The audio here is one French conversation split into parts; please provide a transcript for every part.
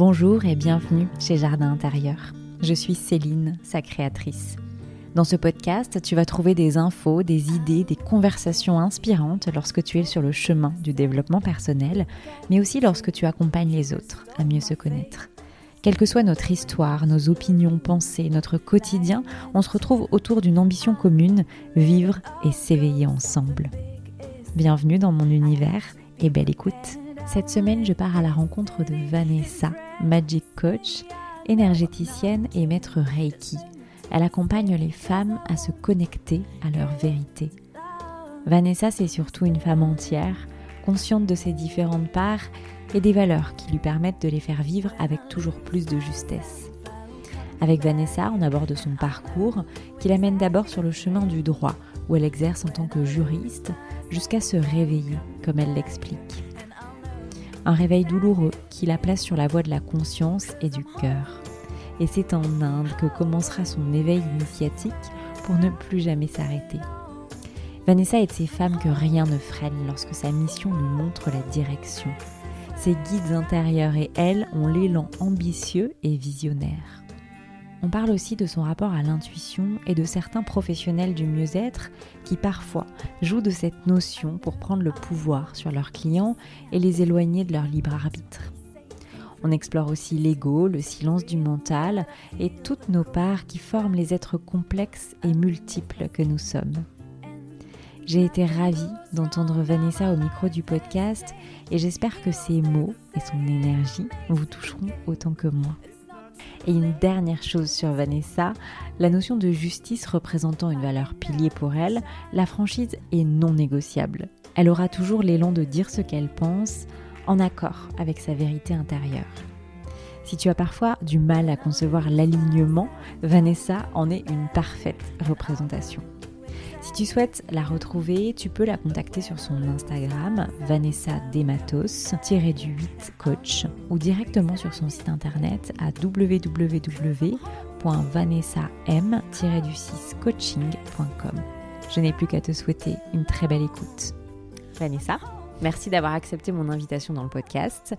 Bonjour et bienvenue chez Jardin Intérieur. Je suis Céline, sa créatrice. Dans ce podcast, tu vas trouver des infos, des idées, des conversations inspirantes lorsque tu es sur le chemin du développement personnel, mais aussi lorsque tu accompagnes les autres à mieux se connaître. Quelle que soit notre histoire, nos opinions, pensées, notre quotidien, on se retrouve autour d'une ambition commune, vivre et s'éveiller ensemble. Bienvenue dans mon univers et belle écoute. Cette semaine, je pars à la rencontre de Vanessa, Magic Coach, énergéticienne et maître Reiki. Elle accompagne les femmes à se connecter à leur vérité. Vanessa, c'est surtout une femme entière, consciente de ses différentes parts et des valeurs qui lui permettent de les faire vivre avec toujours plus de justesse. Avec Vanessa, on aborde son parcours, qui l'amène d'abord sur le chemin du droit, où elle exerce en tant que juriste, jusqu'à se réveiller, comme elle l'explique. Un réveil douloureux qui la place sur la voie de la conscience et du cœur. Et c'est en Inde que commencera son éveil initiatique pour ne plus jamais s'arrêter. Vanessa est de ces femmes que rien ne freine lorsque sa mission lui montre la direction. Ses guides intérieurs et elle ont l'élan ambitieux et visionnaire. On parle aussi de son rapport à l'intuition et de certains professionnels du mieux-être qui parfois jouent de cette notion pour prendre le pouvoir sur leurs clients et les éloigner de leur libre arbitre. On explore aussi l'ego, le silence du mental et toutes nos parts qui forment les êtres complexes et multiples que nous sommes. J'ai été ravie d'entendre Vanessa au micro du podcast et j'espère que ses mots et son énergie vous toucheront autant que moi. Et une dernière chose sur Vanessa, la notion de justice représentant une valeur pilier pour elle, la franchise est non négociable. Elle aura toujours l'élan de dire ce qu'elle pense, en accord avec sa vérité intérieure. Si tu as parfois du mal à concevoir l'alignement, Vanessa en est une parfaite représentation. Si tu souhaites la retrouver, tu peux la contacter sur son Instagram Vanessa Dematos-du 8 coach ou directement sur son site internet à www.vanessam-coaching.com. Je n'ai plus qu'à te souhaiter une très belle écoute. Vanessa, merci d'avoir accepté mon invitation dans le podcast.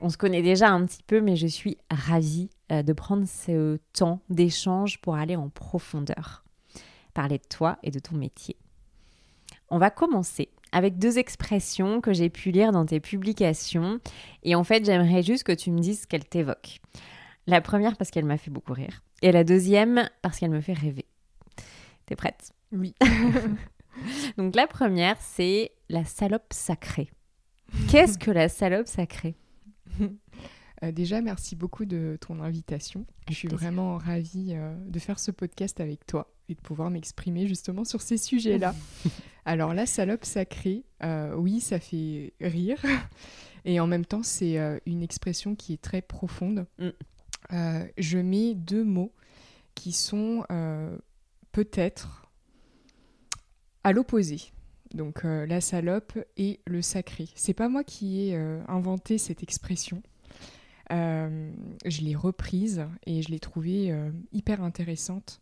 On se connaît déjà un petit peu, mais je suis ravie euh, de prendre ce temps d'échange pour aller en profondeur parler de toi et de ton métier. On va commencer avec deux expressions que j'ai pu lire dans tes publications et en fait j'aimerais juste que tu me dises ce qu'elles t'évoquent. La première parce qu'elle m'a fait beaucoup rire et la deuxième parce qu'elle me fait rêver. T'es prête? Oui. Donc la première c'est la salope sacrée. Qu'est-ce que la salope sacrée? Euh, déjà, merci beaucoup de ton invitation. Je suis vraiment ravie euh, de faire ce podcast avec toi et de pouvoir m'exprimer justement sur ces sujets-là. Alors, la salope sacrée, euh, oui, ça fait rire. Et en même temps, c'est une expression qui est très profonde. Mm. je mets deux mots qui sont peut-être à l'opposé. Donc la salope et le sacré. C'est pas moi qui ai inventé cette expression. Euh, je l'ai reprise et je l'ai trouvée euh, hyper intéressante.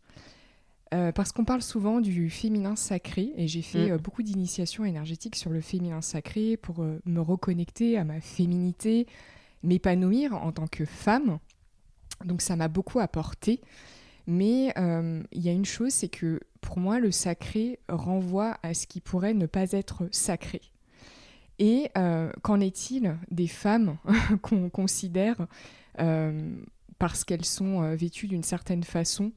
Euh, parce qu'on parle souvent du féminin sacré et j'ai fait mm. beaucoup d'initiations énergétiques sur le féminin sacré pour me reconnecter à ma féminité, m'épanouir en tant que femme. Donc ça m'a beaucoup apporté. Mais il y a une chose, c'est que pour moi, le sacré renvoie à ce qui pourrait ne pas être sacré. Et euh, qu'en est-il des femmes qu'on considère, euh, parce qu'elles sont euh, vêtues d'une certaine façon,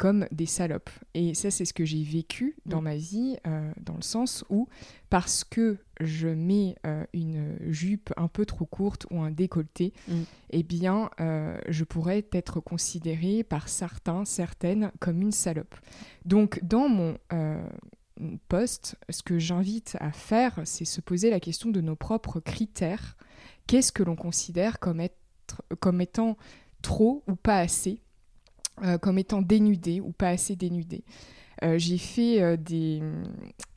comme des salopes Et ça, c'est ce que j'ai vécu dans mm. ma vie, dans le sens où, parce que je mets une jupe un peu trop courte ou un décolleté, mm. eh bien, je pourrais être considérée par certains, certaines, comme une salope. Donc, dans mon poste, ce que j'invite à faire, c'est se poser la question de nos propres critères. Qu'est-ce que l'on considère comme, être, comme étant trop ou pas assez, euh, comme étant dénudé ou pas assez dénudé. Euh, j'ai fait euh, des.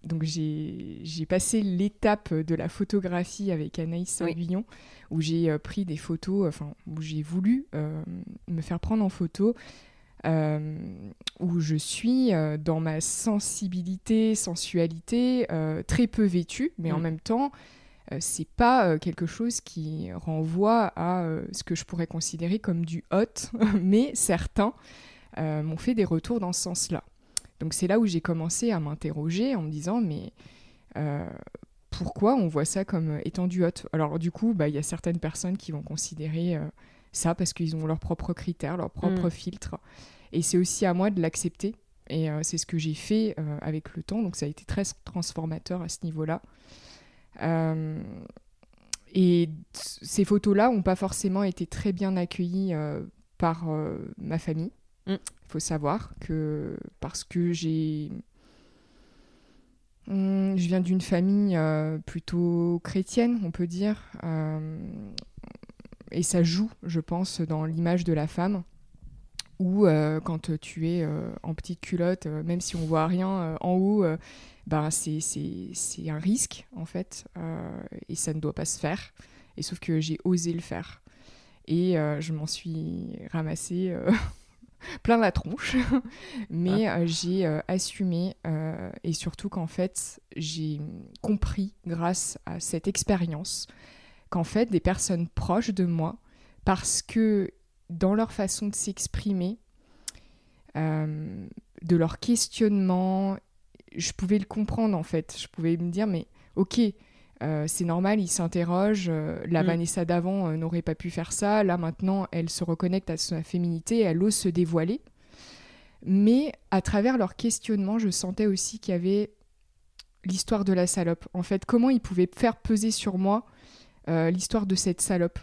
Donc, j'ai passé l'étape de la photographie avec Anaïs Saint-Guillon, où j'ai pris des photos, enfin, où j'ai voulu me faire prendre en photo où je suis dans ma sensibilité, sensualité, très peu vêtue, mais en mm. même temps c'est pas quelque chose qui renvoie à ce que je pourrais considérer comme du hot, mais certains m'ont fait des retours dans ce sens-là. Donc c'est là où j'ai commencé à m'interroger en me disant mais pourquoi on voit ça comme étant du hot? Alors du coup, bah, il y a certaines personnes qui vont considérer ça parce qu'ils ont leurs propres critères, leurs propres mm. filtres. Et c'est aussi à moi de l'accepter. Et euh, c'est ce que j'ai fait euh, avec le temps. Donc ça a été très transformateur à ce niveau-là. Euh, et ces photos-là n'ont pas forcément été très bien accueillies par ma famille. Il mm. faut savoir que parce que j'ai... Hmm, je viens d'une famille plutôt chrétienne, on peut dire et ça joue, je pense, dans l'image de la femme. Ou euh, quand tu es euh, en petite culotte, euh, même si on voit rien en haut, ben c'est, c'est, un risque en fait, et ça ne doit pas se faire. Et sauf que j'ai osé le faire. Et je m'en suis ramassée plein la tronche, mais ah. j'ai assumé et surtout qu'en fait j'ai compris grâce à cette expérience qu'en fait, des personnes proches de moi, parce que dans leur façon de s'exprimer, euh, de leur questionnement, je pouvais le comprendre en fait. Je pouvais me dire, mais ok, euh, c'est normal, ils s'interrogent. Euh, la mm. Vanessa d'avant n'aurait pas pu faire ça. Là maintenant, elle se reconnecte à sa féminité, elle ose se dévoiler. Mais à travers leur questionnement, je sentais aussi qu'il y avait l'histoire de la salope. En fait, comment ils pouvaient faire peser sur moi euh, l'histoire de cette salope,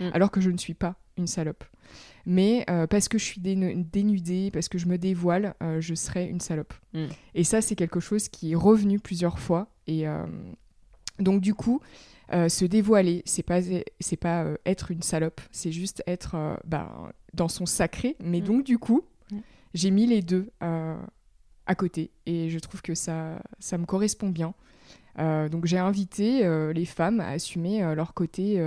mm. alors que je ne suis pas une salope. Mais euh, parce que je suis dénudée, parce que je me dévoile, euh, je serai une salope. Mm. Et ça, c'est quelque chose qui est revenu plusieurs fois. Et donc, du coup, se dévoiler, c'est pas, c'est pas être une salope, c'est juste être bah, dans son sacré. Mais mm. donc, du coup, j'ai mis les deux à côté. Et je trouve que ça, ça me correspond bien. Euh, donc j'ai invité euh, les femmes à assumer euh, leur côté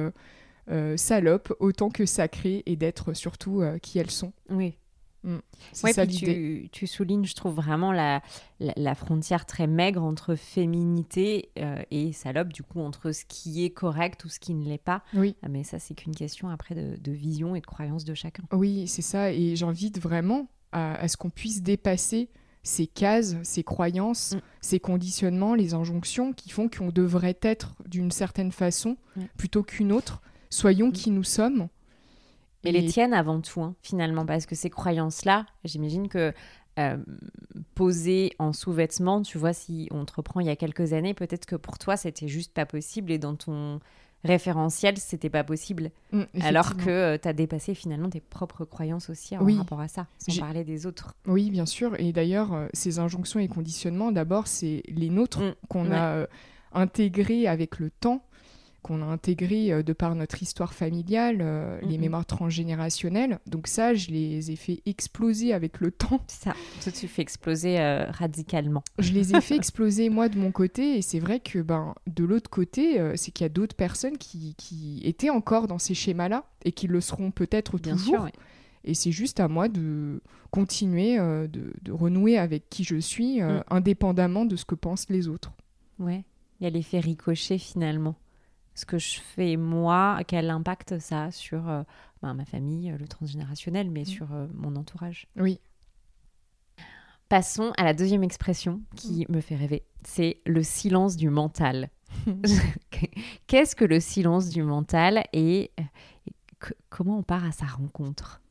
salope autant que sacré et d'être surtout qui elles sont. Oui. Mm. Ça tu, tu, soulignes, je trouve vraiment la, la, frontière très maigre entre féminité et salope, du coup entre ce qui est correct ou ce qui ne l'est pas. Oui. Ah, mais ça, c'est qu'une question après de, de, vision et de croyance de chacun. Oui, c'est ça. Et j'invite vraiment à, à ce qu'on puisse dépasser ces cases, ces croyances, mm. ces conditionnements, les injonctions qui font qu'on devrait être d'une certaine façon mm. plutôt qu'une autre. Soyons mm. qui nous sommes. Et, les tiennes avant tout, hein, finalement, parce que ces croyances-là, j'imagine que euh, posées en sous-vêtements, tu vois, si on te reprend il y a quelques années, peut-être que pour toi, c'était juste pas possible et dans ton référentiel, c'était pas possible. Mm, alors que euh, tu as dépassé finalement tes propres croyances aussi en rapport à ça, sans parler des autres. Oui, bien sûr. Et d'ailleurs, euh, ces injonctions et conditionnements, d'abord, c'est les nôtres mm, qu'on a euh, intégrés avec le temps qu'on a intégré euh, de par notre histoire familiale, euh, les mémoires transgénérationnelles. Donc ça, je les ai fait exploser avec le temps. Ça, ça tu fais exploser euh, radicalement. Je les ai fait exploser moi de mon côté, et c'est vrai que ben de l'autre côté, c'est qu'il y a d'autres personnes qui, qui, étaient encore dans ces schémas-là et qui le seront peut-être toujours. Et c'est juste à moi de continuer de, de, renouer avec qui je suis, mm. indépendamment de ce que pensent les autres. Ouais, il y a l'effet ricochet finalement ce que je fais moi, quel impact ça a sur euh, ben, ma famille, le transgénérationnel, mais mm. sur euh, mon entourage? Oui. Passons à la deuxième expression qui mm. me fait rêver, c'est le silence du mental. Qu'est-ce que le silence du mental et, comment on part à sa rencontre?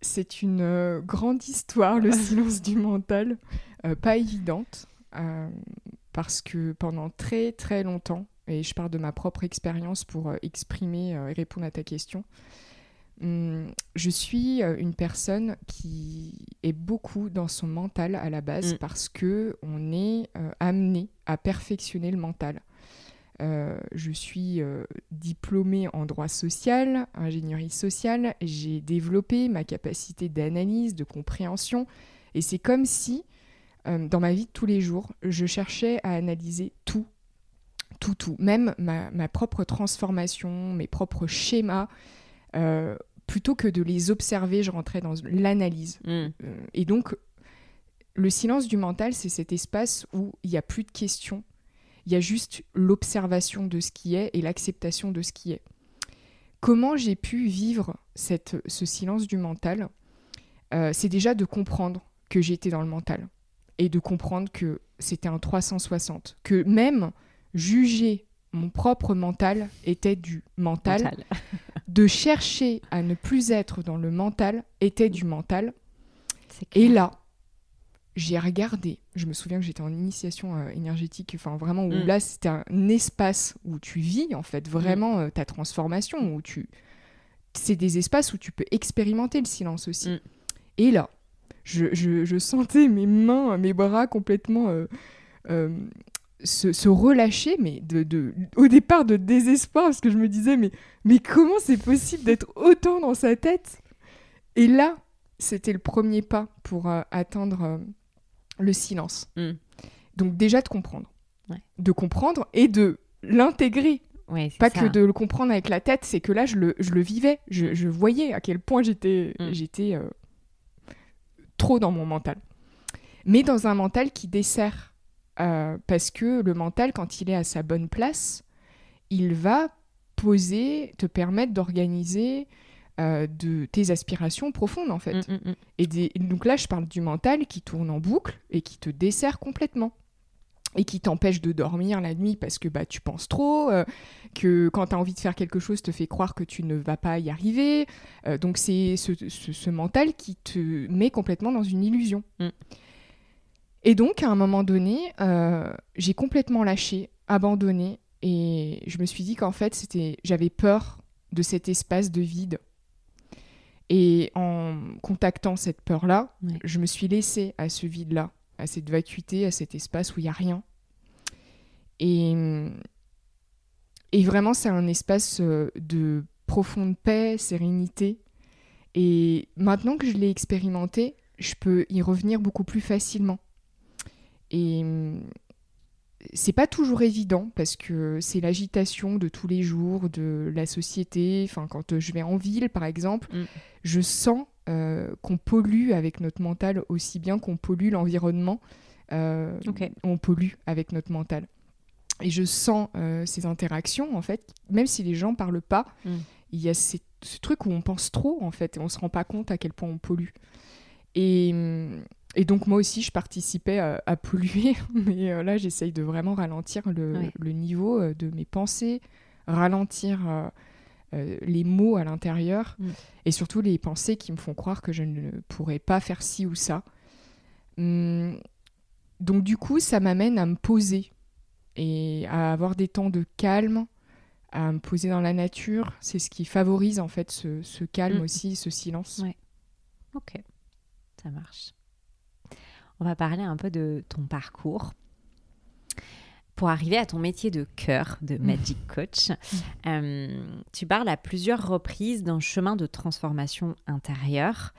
C'est une euh, grande histoire, le silence du mental, pas évidente, parce que pendant très très longtemps, et je parle de ma propre expérience pour euh, exprimer euh, et répondre à ta question. Hum, je suis euh, une personne qui est beaucoup dans son mental à la base mm. parce que on est amené à perfectionner le mental. je suis diplômée en droit social, ingénierie sociale. J'ai développé ma capacité d'analyse, de compréhension. Et c'est comme si, dans ma vie de tous les jours, je cherchais à analyser tout tout, tout. Même ma, propre transformation, mes propres schémas. Euh, plutôt que de les observer, je rentrais dans l'analyse. Mm. Euh, et donc, le silence du mental, c'est cet espace où il n'y a plus de questions il y a juste l'observation de ce qui est et l'acceptation de ce qui est. Comment j'ai pu vivre cette, ce silence du mental? Euh, C'est déjà de comprendre que j'étais dans le mental et de comprendre que c'était un 360, que même juger mon propre mental était du mental, de chercher à ne plus être dans le mental était du mental. Et là, j'ai regardé, je me souviens que j'étais en initiation euh, énergétique, enfin vraiment, où mm. là c'était un espace où tu vis en fait vraiment mm. euh, ta transformation, où tu... C'est des espaces où tu peux expérimenter le silence aussi. Mm. Et là, je, sentais mes mains, mes bras complètement euh, se, relâcher, mais de, au départ de désespoir, parce que je me disais, mais, mais comment c'est possible d'être autant dans sa tête? Et là, c'était le premier pas pour euh, atteindre euh, le silence. Hmm. Donc déjà de comprendre. De comprendre et de l'intégrer. pas que de le comprendre avec la tête, c'est que là, je le, je le vivais. Je, voyais à quel point j'étais hmm. j'étais euh, trop dans mon mental. Mais dans un mental qui dessert euh, parce que le mental, quand il est à sa bonne place, il va poser, te permettre d'organiser euh, de tes aspirations profondes en fait. Mm, mm, mm. Et donc là, je parle du mental qui tourne en boucle et qui te dessert complètement et qui t'empêche de dormir la nuit parce que bah, tu penses trop, euh, que quand tu as envie de faire quelque chose, te fait croire que tu ne vas pas y arriver. donc c'est ce, mental qui te met complètement dans une illusion. Et donc, à un moment donné, euh, j'ai complètement lâché, abandonné, et je me suis dit qu'en fait, c'était, j'avais peur de cet espace de vide. Et en contactant cette peur-là, je me suis laissée à ce vide-là, à cette vacuité, à cet espace où il n'y a rien. Et, et vraiment, c'est un espace euh, de profonde paix, sérénité. Et maintenant que je l'ai expérimenté, je peux y revenir beaucoup plus facilement. Et hum, c'est pas toujours évident parce que c'est l'agitation de tous les jours, de la société. Enfin, quand je vais en ville, par exemple, mm. je sens euh, qu'on pollue avec notre mental aussi bien qu'on pollue l'environnement. Euh, on pollue avec notre mental. Et je sens euh, ces interactions, en fait, même si les gens parlent pas, mm. il y a ce truc où on pense trop, en fait, et on se rend pas compte à quel point on pollue. Et et donc moi aussi, je participais à, polluer, mais euh, là, j'essaye de vraiment ralentir le, niveau euh, de mes pensées, ralentir euh, les mots à l'intérieur, mm. et surtout les pensées qui me font croire que je ne pourrais pas faire ci ou ça. Hum, donc du coup, ça m'amène à me poser et à avoir des temps de calme, à me poser dans la nature. C'est ce qui favorise en fait ce, calme mm. aussi, ce silence. Ouais. Ok, ça marche on va parler un peu de ton parcours. Pour arriver à ton métier de cœur de mmh. Magic Coach, mmh. euh, tu parles à plusieurs reprises d'un chemin de transformation intérieure.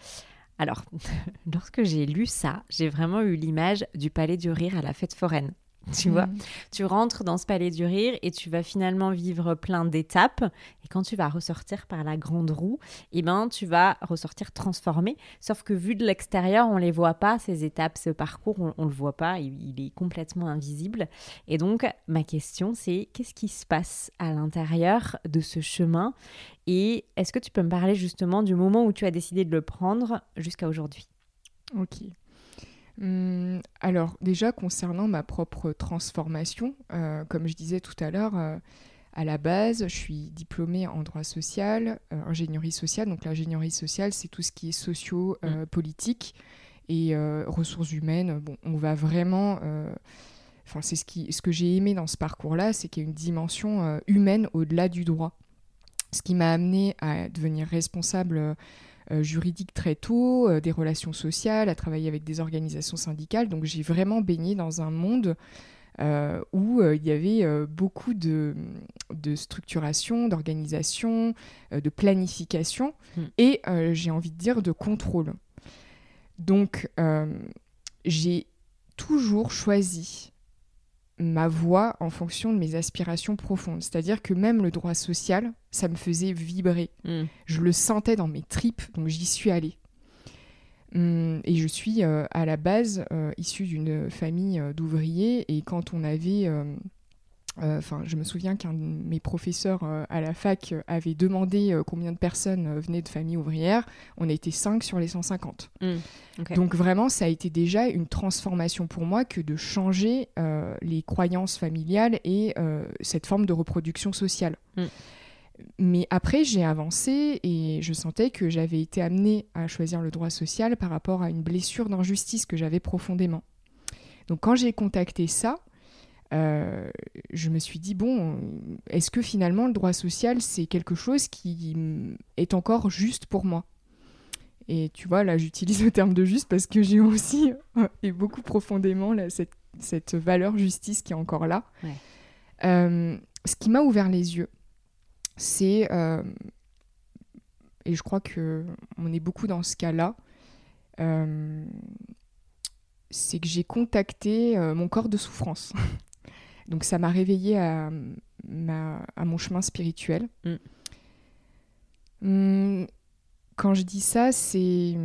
Alors, lorsque j'ai lu ça, j'ai vraiment eu l'image du palais du rire à la fête foraine. Tu vois, mm. tu rentres dans ce palais du rire et tu vas finalement vivre plein d'étapes. Et quand tu vas ressortir par la grande roue, eh ben, tu vas ressortir transformé. Sauf que vu de l'extérieur, on les voit pas, ces étapes, ce parcours, on, ne le voit pas, il, est complètement invisible. Et donc, ma question, c'est qu'est-ce qui se passe à l'intérieur de ce chemin? Et est-ce que tu peux me parler justement du moment où tu as décidé de le prendre jusqu'à aujourd'hui? Ok. Hum, alors déjà concernant ma propre transformation, euh, comme je disais tout à l'heure, euh, à la base, je suis diplômée en droit social, euh, ingénierie sociale. Donc l'ingénierie sociale, c'est tout ce qui est socio-politique mm. et ressources humaines. Bon, on va vraiment... Enfin, c'est ce, qui, ce que j'ai aimé dans ce parcours-là, c'est qu'il y a une dimension humaine au-delà du droit. Ce qui m'a amené à devenir responsable juridique très tôt, euh, des relations sociales, à travailler avec des organisations syndicales. Donc j'ai vraiment baigné dans un monde euh, où il y avait beaucoup de, de structuration, d'organisation, de planification hmm. et j'ai envie de dire de contrôle. Donc j'ai toujours choisi ma voix en fonction de mes aspirations profondes. C'est-à-dire que même le droit social, ça me faisait vibrer. Hmm. Je le sentais dans mes tripes, donc j'y suis allée. Hum, et je suis euh, à la base euh, issue d'une famille euh, d'ouvriers, et quand on avait enfin, je me souviens qu'un de mes professeurs euh, à la fac avait demandé combien de personnes venaient de familles ouvrières. On était 5 sur les 150. Mmh, Donc vraiment, ça a été déjà une transformation pour moi que de changer les croyances familiales et cette forme de reproduction sociale. Mmh. Mais après, j'ai avancé et je sentais que j'avais été amenée à choisir le droit social par rapport à une blessure d'injustice que j'avais profondément. Donc quand j'ai contacté ça, euh, je me suis dit, bon, est-ce que finalement le droit social, c'est quelque chose qui est encore juste pour moi? Et tu vois, là, j'utilise le terme de juste parce que j'ai aussi, et beaucoup profondément, cette, valeur justice qui est encore là. Euh, ce qui m'a ouvert les yeux, c'est, euh, et je crois que on est beaucoup dans ce cas-là, c'est que j'ai contacté euh, mon corps de souffrance. Donc ça m'a réveillée à, à, mon chemin spirituel. Mm. Hum, quand je dis ça, c'est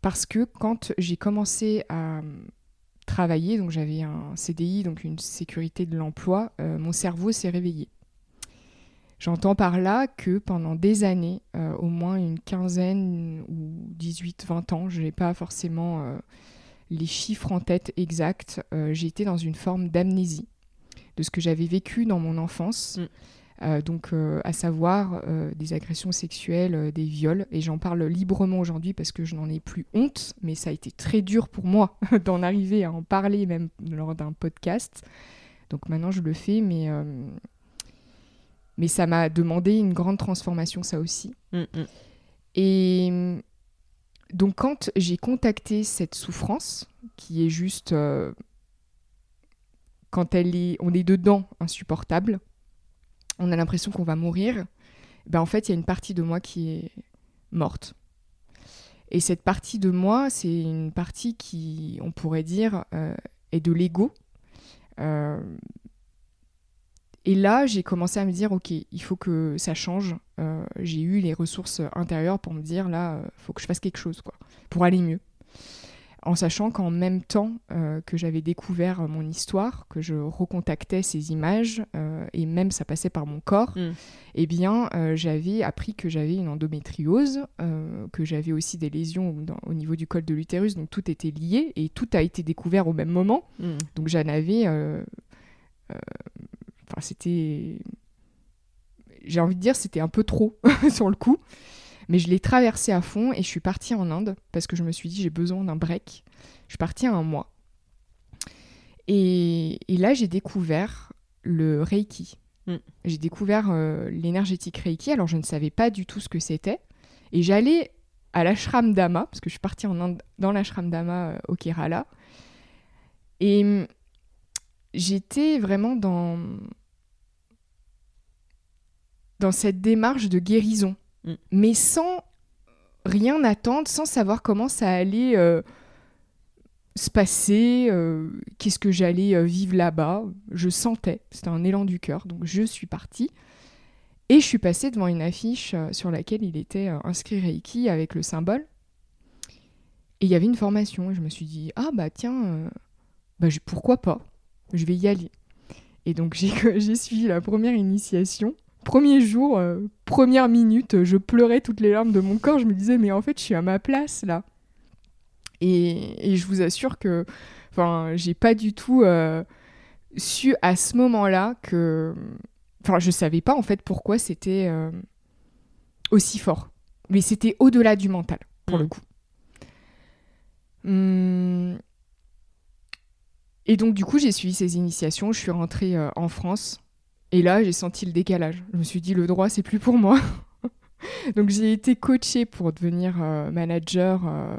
parce que quand j'ai commencé à travailler, donc j'avais un CDI, donc une sécurité de l'emploi, mon cerveau s'est réveillé. J'entends par là que pendant des années, euh, au moins une quinzaine ou 18-20 ans, je n'ai pas forcément euh, les chiffres en tête exacts, euh, j'ai été dans une forme d'amnésie de ce que j'avais vécu dans mon enfance. Mm. donc, à savoir des agressions sexuelles, des viols, et j'en parle librement aujourd'hui parce que je n'en ai plus honte, mais ça a été très dur pour moi d'en arriver à en parler même lors d'un podcast. Donc maintenant je le fais, mais mais ça m'a demandé une grande transformation, ça aussi. Mm, mm. Et donc, quand j'ai contacté cette souffrance, qui est juste, euh, quand elle est, on est dedans, insupportable, on a l'impression qu'on va mourir, ben en fait, il y a une partie de moi qui est morte. Et cette partie de moi, c'est une partie qui, on pourrait dire, euh, est de l'ego. Euh, et là, j'ai commencé à me dire, ok, il faut que ça change. Euh, j'ai eu les ressources intérieures pour me dire, là, il faut que je fasse quelque chose, quoi, pour aller mieux. En sachant qu'en même temps euh, que j'avais découvert mon histoire, que je recontactais ces images, et même ça passait par mon corps, mm. eh bien, j'avais appris que j'avais une endométriose, que j'avais aussi des lésions au niveau du col de l'utérus, donc tout était lié, et tout a été découvert au même moment. Mm. Donc j'en avais Enfin, c'était. J'ai envie de dire, c'était un peu trop sur le coup. Mais je l'ai traversé à fond et je suis partie en Inde parce que je me suis dit, j'ai besoin d'un break. Je suis partie un mois. Et, là, j'ai découvert le Reiki. Mm. J'ai découvert euh, l'énergétique Reiki. Alors, je ne savais pas du tout ce que c'était. Et j'allais à l'ashram Dhamma, parce que je suis partie en Inde dans l'ashram Dhamma euh, au Kerala. Et j'étais vraiment dans, dans cette démarche de guérison, mm. mais sans rien attendre, sans savoir comment ça allait euh, se passer, euh, qu'est-ce que j'allais euh, vivre là-bas. Je sentais, c'était un élan du cœur, donc je suis partie. Et je suis passée devant une affiche sur laquelle il était inscrit Reiki avec le symbole. Et il y avait une formation, et je me suis dit, ah bah tiens, bah, pourquoi pas? Je vais y aller. Et donc j'ai suivi la première initiation. Premier jour, euh, première minute, je pleurais toutes les larmes de mon corps. Je me disais, mais en fait, je suis à ma place là. Et, je vous assure que, enfin, j'ai pas du tout euh, su à ce moment-là que, enfin, je savais pas en fait pourquoi c'était euh, aussi fort. Mais c'était au-delà du mental, pour le mm. coup. Hum. Et donc, du coup, j'ai suivi ces initiations. Je suis rentrée en France et là, j'ai senti le décalage. Je me suis dit, le droit, c'est plus pour moi. Donc j'ai été coachée pour devenir euh, manager, euh,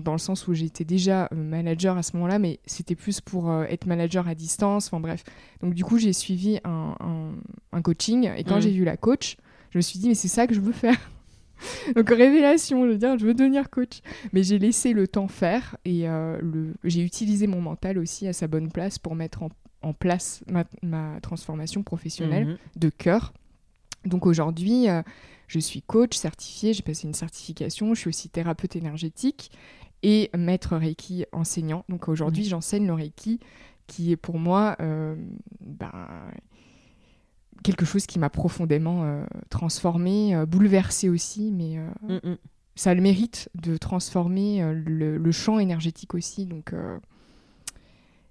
dans, le sens où j'étais déjà euh, manager à ce moment-là, mais c'était plus pour être manager à distance, enfin bref. Donc du coup j'ai suivi un, un, coaching, et quand mmh. j'ai vu la coach, je me suis dit, mais c'est ça que je veux faire. Donc révélation, je veux dire, je veux devenir coach. Mais j'ai laissé le temps faire, et le... j'ai utilisé mon mental aussi à sa bonne place pour mettre en en place ma, transformation professionnelle mhm. de cœur. Donc aujourd'hui, euh, je suis coach certifié, j'ai passé une certification, je suis aussi thérapeute énergétique et maître Reiki enseignant. Donc aujourd'hui, j'enseigne le Reiki qui est pour moi ben, quelque chose qui m'a profondément transformée, bouleversée aussi, mais mm, mm. ça a le mérite de transformer le, le, champ énergétique aussi. Donc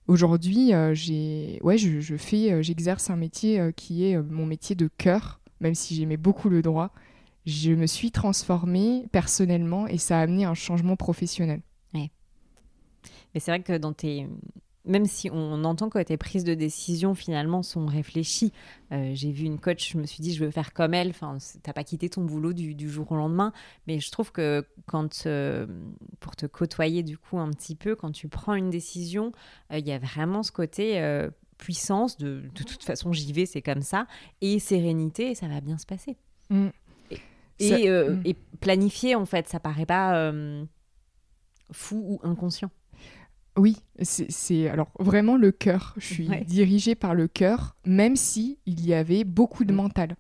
Aujourd'hui, euh, j'ai, ouais, je, fais, euh, j'exerce un métier euh, qui est mon métier de cœur, même si j'aimais beaucoup le droit. Je me suis transformée personnellement et ça a amené un changement professionnel. Mais c'est vrai que dans tes, même si on entend que tes prises de décision finalement sont réfléchies. Euh, j'ai vu une coach, je me suis dit je veux faire comme elle. Enfin, t'as pas quitté ton boulot du, jour au lendemain, mais je trouve que quand euh, pour te côtoyer du coup un petit peu, quand tu prends une décision, euh, il y a vraiment ce côté puissance de de toute façon j'y vais, c'est comme ça, et sérénité, et ça va bien se passer. Mm. Et, mm. et, planifier en fait, ça paraît pas fou ou inconscient. Oui, c'est alors vraiment le cœur. Je suis dirigée par le cœur, même si il y avait beaucoup de mm. mental.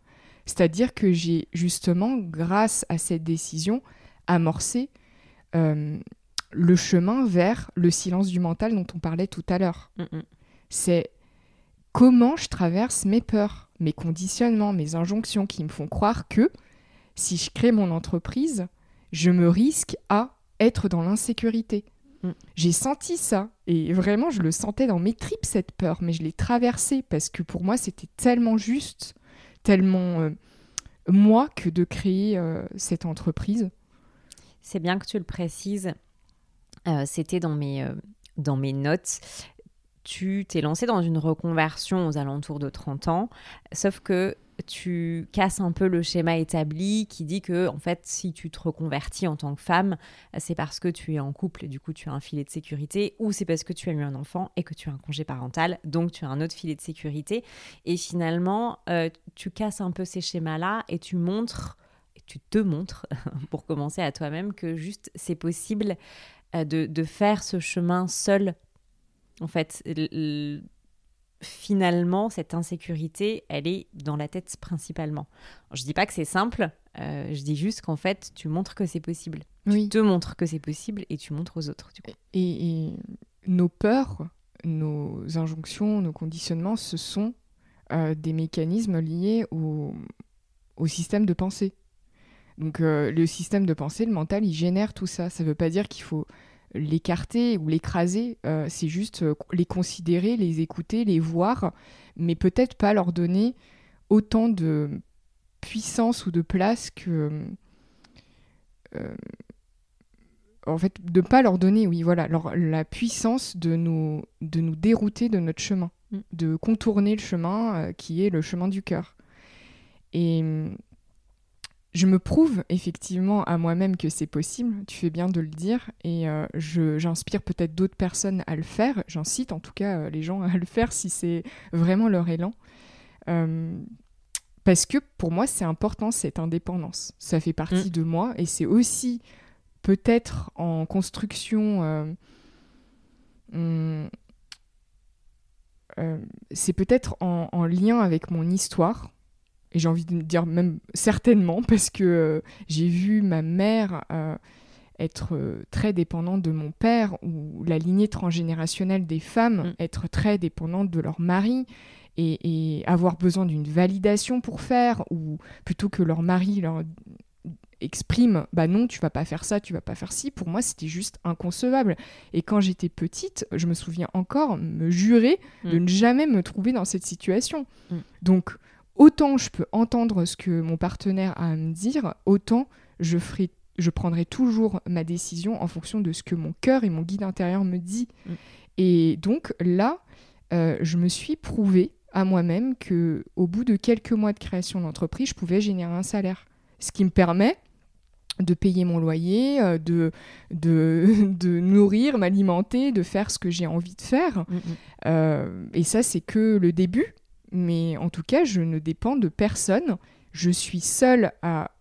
C'est-à-dire que j'ai justement, grâce à cette décision, amorcé euh, le chemin vers le silence du mental dont on parlait tout à l'heure. Mm, mm. C'est comment je traverse mes peurs, mes conditionnements, mes injonctions qui me font croire que si je crée mon entreprise, je me risque à être dans l'insécurité Mm. J'ai senti ça et vraiment je le sentais dans mes tripes cette peur, mais je l'ai traversée parce que pour moi c'était tellement juste, tellement euh, moi que de créer euh, cette entreprise. C'est bien que tu le précises. Euh, c'était dans mes, dans mes notes tu t'es lancé dans une reconversion aux alentours de 30 ans, sauf que tu casses un peu le schéma établi qui dit que en fait si tu te reconvertis en tant que femme c'est parce que tu es en couple et du coup tu as un filet de sécurité ou c'est parce que tu as eu un enfant et que tu as un congé parental donc tu as un autre filet de sécurité. Et finalement euh, tu casses un peu ces schémas là et tu montres tu te montres pour commencer à toi-même que juste c'est possible euh, de, de, faire ce chemin seul. En fait, finalement, cette insécurité, elle est dans la tête principalement. Je dis pas que c'est simple, euh, je dis juste qu'en fait, tu montres que c'est possible. Tu te montres que c'est possible et tu montres aux autres. Et, nos peurs, nos injonctions, nos conditionnements, ce sont euh, des mécanismes liés au, système de pensée. Donc euh, le système de pensée, le mental, il génère tout ça. Ça ne veut pas dire qu'il faut l'écarter ou l'écraser, euh, c'est juste euh, les considérer, les écouter, les voir, mais peut-être pas leur donner autant de puissance ou de place que... Euh, en fait, de pas leur donner, oui, voilà, la puissance de nous, de nous dérouter de notre chemin, mm. de contourner le chemin qui est le chemin du cœur. Et je me prouve effectivement à moi-même que c'est possible, tu fais bien de le dire, et euh, j'inspire peut-être d'autres personnes à le faire, j'incite en tout cas euh, les gens à le faire si c'est vraiment leur élan. Euh, parce que pour moi, c'est important cette indépendance. Ça fait partie mm. de moi, et c'est aussi peut-être en construction... Hmm, c'est peut-être en lien avec mon histoire et j'ai envie de dire même certainement parce que euh, j'ai vu ma mère euh, être euh, très dépendante de mon père ou la lignée transgénérationnelle des femmes mm. être très dépendante de leur mari et, avoir besoin d'une validation pour faire ou plutôt que leur mari leur exprime bah non tu vas pas faire ça tu vas pas faire ci pour moi c'était juste inconcevable et quand j'étais petite je me souviens encore me jurer de mm. ne jamais me trouver dans cette situation mm. donc autant je peux entendre ce que mon partenaire a à me dire, autant je ferai je prendrai toujours ma décision en fonction de ce que mon cœur et mon guide intérieur me dit. Mm. Et donc là, euh, je me suis prouvé à moi-même que au bout de quelques mois de création d'entreprise, je pouvais générer un salaire, ce qui me permet de payer mon loyer, euh, de, de, nourrir, m'alimenter, de faire ce que j'ai envie de faire. Mm, mm. Euh, et ça, c'est que le début mais en tout cas, je ne dépends de personne. Je suis seule à,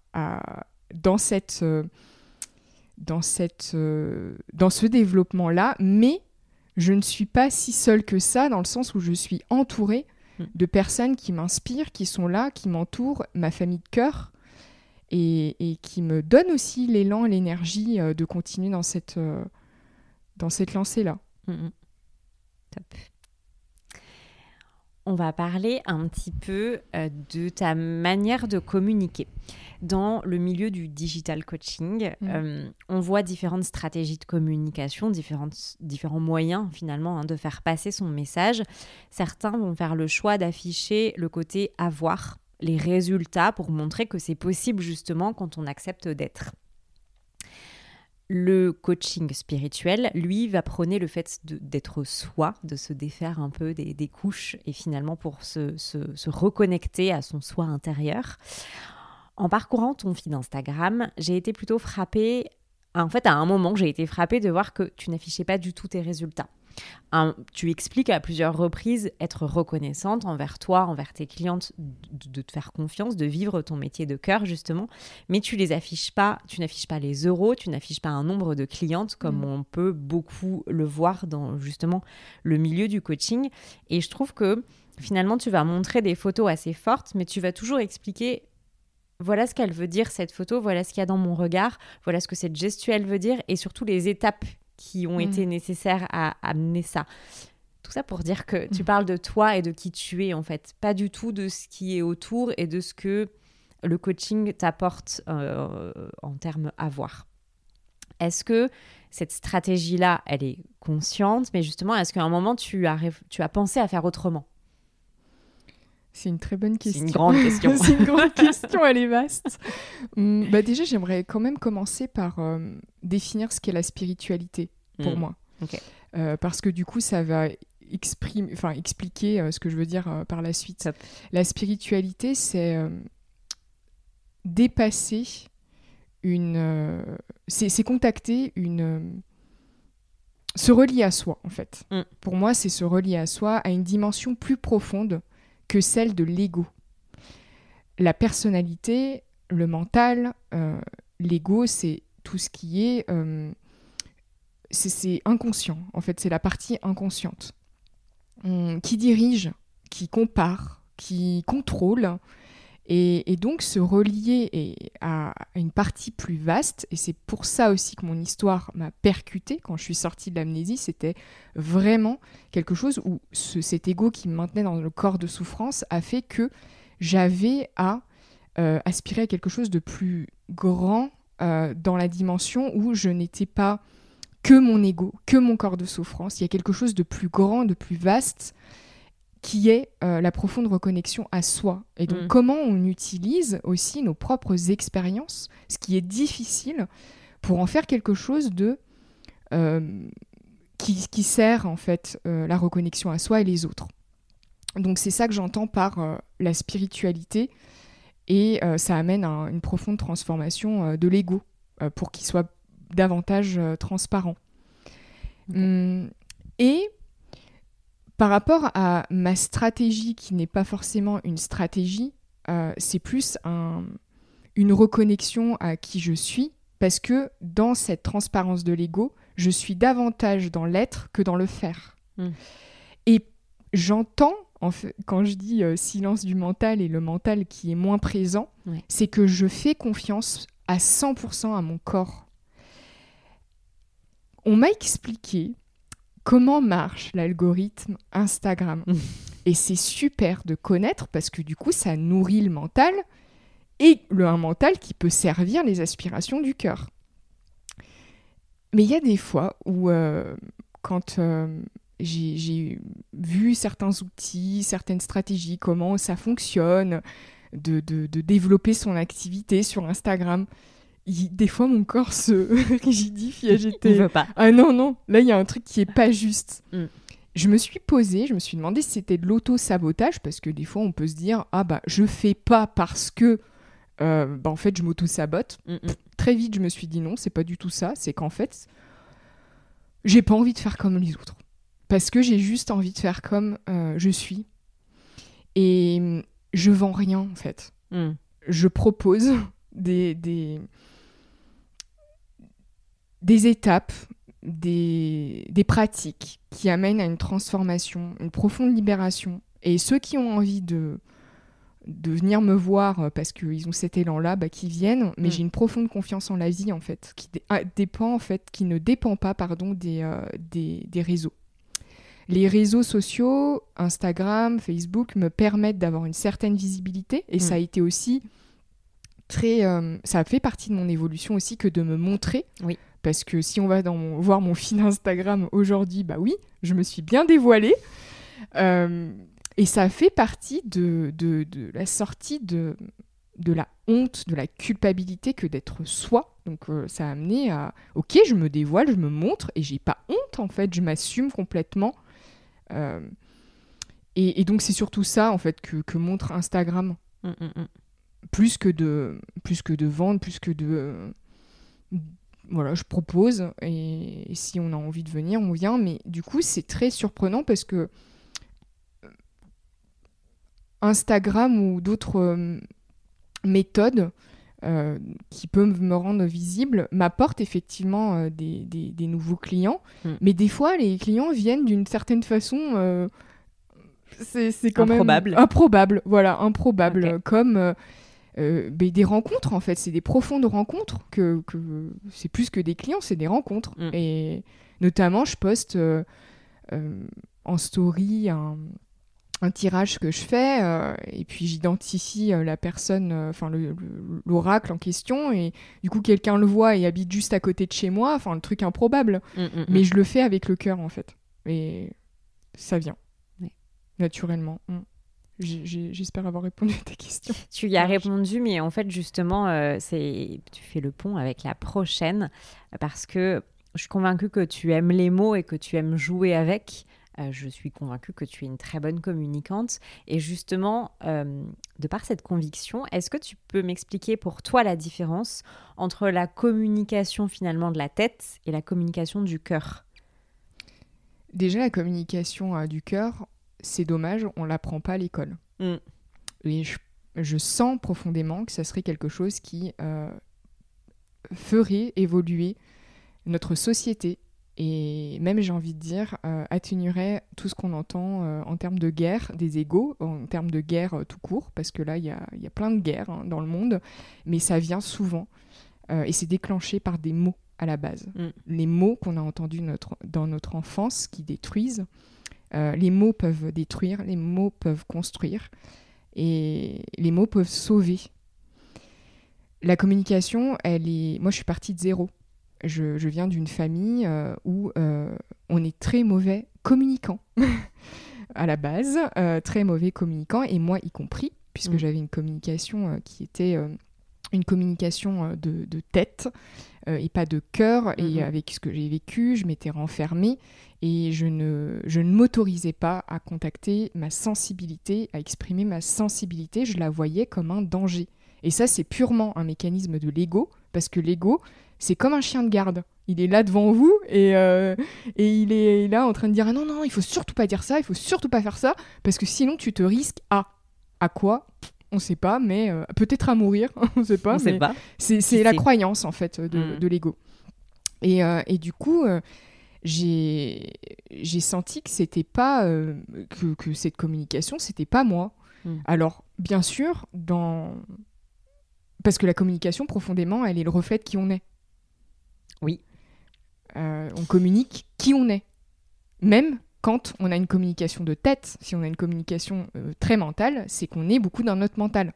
dans, cette, euh, dans, cette, euh, dans ce développement-là, mais je ne suis pas si seule que ça, dans le sens où je suis entourée hmm. de personnes qui m'inspirent, qui sont là, qui m'entourent, ma famille de cœur, et, qui me donnent aussi l'élan, l'énergie euh, de continuer dans cette, dans cette lancée-là. Hmm, hmm. Top. On va parler un petit peu euh, de ta manière de communiquer. Dans le milieu du digital coaching, mm. euh, on voit différentes stratégies de communication, différentes, différents moyens finalement hein, de faire passer son message. Certains vont faire le choix d'afficher le côté avoir, les résultats pour montrer que c'est possible justement quand on accepte d'être. Le coaching spirituel, lui, va prôner le fait d'être soi, de se défaire un peu des, couches et finalement pour se, se, reconnecter à son soi intérieur. En parcourant ton fil Instagram, j'ai été plutôt frappée, en fait à un moment j'ai été frappée de voir que tu n'affichais pas du tout tes résultats tu expliques à plusieurs reprises être reconnaissante envers toi, envers tes clientes, de, te faire confiance, de vivre ton métier de cœur justement, mais tu les affiches pas, tu n'affiches pas les euros, tu n'affiches pas un nombre de clientes comme mm. on peut beaucoup le voir dans justement le milieu du coaching. Et je trouve que finalement tu vas montrer des photos assez fortes, mais tu vas toujours expliquer voilà ce qu'elle veut dire cette photo, voilà ce qu'il y a dans mon regard, voilà ce que cette gestuelle veut dire et surtout les étapes qui ont été mm. nécessaires à amener ça. Tout ça pour dire que tu mm. parles de toi et de qui tu es en fait, pas du tout de ce qui est autour et de ce que le coaching t'apporte euh, en termes avoir. Est-ce que cette stratégie-là, elle est consciente, mais justement, est-ce qu'à un moment, tu as, tu as pensé à faire autrement? C'est une très bonne question. C'est une grande question. c'est une grande question, elle est vaste. Hum, bah déjà, j'aimerais quand même commencer par euh, définir ce qu'est la spiritualité pour hmm. moi. Euh, parce que du coup, ça va exprimer, enfin, expliquer euh, ce que je veux dire par la suite. La spiritualité, c'est dépasser une. c'est contacter une se relier à soi, en fait. Hmm. Pour moi, c'est se relier à soi, à une dimension plus profonde que celle de l'ego. La personnalité, le mental, euh, l'ego, c'est tout ce qui est... Euh, c'est inconscient, en fait, c'est la partie inconsciente. qui dirige, qui compare, qui contrôle, et, donc se relier à, une partie plus vaste, et c'est pour ça aussi que mon histoire m'a percuté quand je suis sortie de l'amnésie, c'était vraiment quelque chose où cet ego qui me maintenait dans le corps de souffrance a fait que j'avais à euh, aspirer à quelque chose de plus grand euh, dans la dimension où je n'étais pas que mon ego, que mon corps de souffrance, il y a quelque chose de plus grand, de plus vaste qui est euh, la profonde reconnexion à soi. Et donc, mm. comment on utilise aussi nos propres expériences, ce qui est difficile, pour en faire quelque chose de. Euh, qui, sert en fait euh, la reconnexion à soi et les autres. Donc, c'est ça que j'entends par la spiritualité. Et ça amène à une profonde transformation de l'ego pour qu'il soit davantage transparent. Hum, et par rapport à ma stratégie, qui n'est pas forcément une stratégie, euh, c'est plus une reconnexion à qui je suis, parce que dans cette transparence de l'ego, je suis davantage dans l'être que dans le faire. Hmm. Et j'entends, en fait, quand je dis euh, silence du mental et le mental qui est moins présent, c'est que je fais confiance à 100% à mon corps. On m'a expliqué comment marche l'algorithme Instagram. et c'est super de connaître parce que du coup, ça nourrit le mental et le un mental qui peut servir les aspirations du cœur. Mais il y a des fois où, euh, quand euh, j'ai vu certains outils, certaines stratégies, comment ça fonctionne, de, de développer son activité sur Instagram, des fois mon corps se rigidifie. J'étais. pas. Ah non, non, là il y a un truc qui est pas juste. Mm. Je me suis posée, je me suis demandé si c'était de l'auto-sabotage, parce que des fois on peut se dire Ah bah je fais pas parce que. Euh, bah, en fait je m'auto-sabote. Mm, mm. Très vite je me suis dit non, c'est pas du tout ça. C'est qu'en fait, j'ai pas envie de faire comme les autres. Parce que j'ai juste envie de faire comme euh, je suis. Et je vends rien en fait. Je propose des, des, des étapes, des, des, pratiques qui amènent à une transformation, une profonde libération. Et ceux qui ont envie de, de venir me voir parce qu'ils ont cet élan-là, bah, qui viennent. Mais mm. j'ai une profonde confiance en la vie, en fait, qui ah, dépend, en fait, qui ne dépend pas, pardon, des, euh, des, des, réseaux. les réseaux sociaux, Instagram, Facebook, me permettent d'avoir une certaine visibilité. Et ça a été aussi très. ça a fait partie de mon évolution aussi que de me montrer. Oui. Parce que si on va dans voir mon fil Instagram aujourd'hui, bah oui, je me suis bien dévoilée. Euh, et ça fait partie de, de, la sortie de, de la honte, de la culpabilité que d'être soi. Donc euh, ça a amené à, ok, je me dévoile, je me montre, et j'ai pas honte en fait, je m'assume complètement. Euh, et, donc c'est surtout ça en fait que, que montre Instagram. Mm, mm, mm. Plus, que de, plus que de vendre, plus que de voilà, je propose et, si on a envie de venir, on vient. Mais du coup, c'est très surprenant parce que euh, Instagram ou d'autres euh, méthodes euh, qui peuvent me rendre visible m'apportent effectivement des, des, nouveaux clients. Hmm. Mais des fois, les clients viennent d'une certaine façon. c'est quand improbable. même improbable. Voilà, improbable. Comme euh, des rencontres en fait, c'est des profondes rencontres que, c'est plus que des clients, c'est des rencontres. Mm. Et notamment, je poste euh, euh, en story un, tirage que je fais et puis j'identifie la personne, enfin l'oracle en question et du coup quelqu'un le voit et habite juste à côté de chez moi, enfin le truc improbable. Mm, mm, Mais je le fais avec le cœur en fait et ça vient naturellement. J'espère avoir répondu à ta question. Tu y as répondu, mais en fait, justement, euh, c'est tu fais le pont avec la prochaine parce que je suis convaincue que tu aimes les mots et que tu aimes jouer avec. Euh, je suis convaincue que tu es une très bonne communicante. Et justement, euh, de par cette conviction, est-ce que tu peux m'expliquer pour toi la différence entre la communication finalement de la tête et la communication du cœur? Déjà, la communication du cœur, c'est dommage, on l'apprend pas à l'école. Mm. Et je, sens profondément que ça serait quelque chose qui euh, ferait évoluer notre société et même, j'ai envie de dire, euh, atténuerait tout ce qu'on entend euh, en termes de guerre des égaux, en termes de guerre tout court, parce que là, il y a, plein de guerres hein, dans le monde, mais ça vient souvent et c'est déclenché par des mots à la base. Mm. Les mots qu'on a entendus notre, dans notre enfance qui détruisent euh, les mots peuvent détruire, les mots peuvent construire et les mots peuvent sauver. La communication, elle est. Moi, je suis partie de zéro. Je, viens d'une famille euh, où euh, on est très mauvais communicant à la base, très mauvais communicant, et moi y compris, puisque mm. j'avais une communication qui était une communication de, tête et pas de cœur. Et mm-hmm. avec ce que j'ai vécu, je m'étais renfermée et je ne, je ne m'autorisais pas à contacter ma sensibilité, à exprimer ma sensibilité, je la voyais comme un danger. Et ça, c'est purement un mécanisme de l'ego, parce que l'ego, c'est comme un chien de garde. Il est là devant vous et, euh, et il est là en train de dire ah non, non, il faut surtout pas dire ça, il faut surtout pas faire ça, parce que sinon tu te risques à. À quoi? On ne sait pas, mais euh, peut-être à mourir, on ne sait pas. C'est la croyance en fait de, mm. de l'ego. Et, euh, et, du coup, j'ai senti que c'était pas euh, que, que, cette communication c'était pas moi hmm. alors bien sûr dans parce que la communication profondément elle est le reflet de qui on est oui euh, on communique qui on est même quand on a une communication de tête si on a une communication euh, très mentale c'est qu'on est beaucoup dans notre mental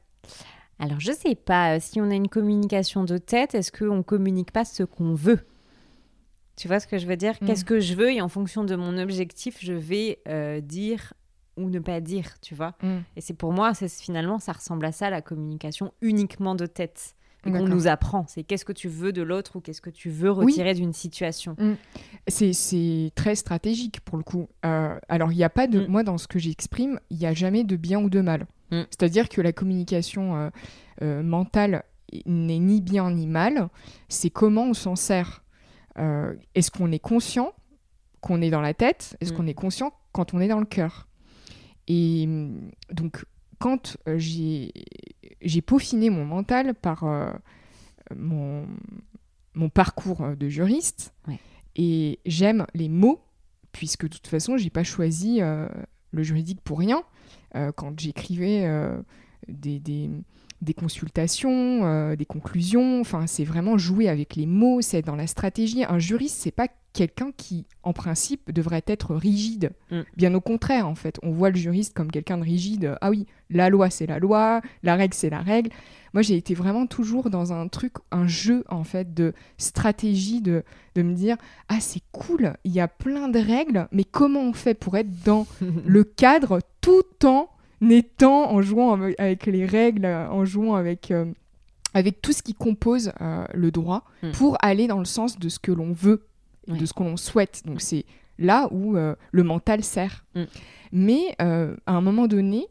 alors je sais pas si on a une communication de tête est-ce qu'on communique pas ce qu'on veut? Tu vois ce que je veux dire? Qu'est-ce mm. que je veux? Et en fonction de mon objectif, je vais euh, dire ou ne pas dire, tu vois? Mm. Et c'est pour moi, finalement, ça ressemble à ça, la communication uniquement de tête. Qu'on nous apprend. C'est qu'est-ce que tu veux de l'autre ou qu'est-ce que tu veux retirer d'une situation. Mm. C'est très stratégique pour le coup. Euh, alors, il n'y a pas de. Moi, dans ce que j'exprime, il n'y a jamais de bien ou de mal. C'est-à-dire que la communication euh, mentale n'est ni bien ni mal. C'est comment on s'en sert. Euh, est-ce qu'on est conscient qu'on est dans la tête? Est-ce qu'on mm. est conscient quand on est dans le cœur? Et mm, donc, quand euh, j'ai peaufiné mon mental par euh, mon, mon, parcours de juriste, et j'aime les mots, puisque de toute façon, j'ai pas choisi le juridique pour rien. quand j'écrivais des, des, des consultations, euh, des conclusions. Enfin, c'est vraiment jouer avec les mots, c'est dans la stratégie. Un juriste, c'est pas quelqu'un qui, en principe, devrait être rigide. Mm. Bien au contraire, en fait, on voit le juriste comme quelqu'un de rigide. Ah oui, la loi, c'est la loi, la règle, c'est la règle. Moi, j'ai été vraiment toujours dans un truc, un jeu, en fait, de stratégie, de, de me dire, ah, c'est cool, il y a plein de règles, mais comment on fait pour être dans le cadre tout en étant, en jouant avec les règles, en jouant avec... Euh, avec tout ce qui compose euh, le droit mm. pour aller dans le sens de ce que l'on veut de ce qu'on souhaite. Donc c'est là où euh, le mental sert. Mm. Mais euh, à un moment donné,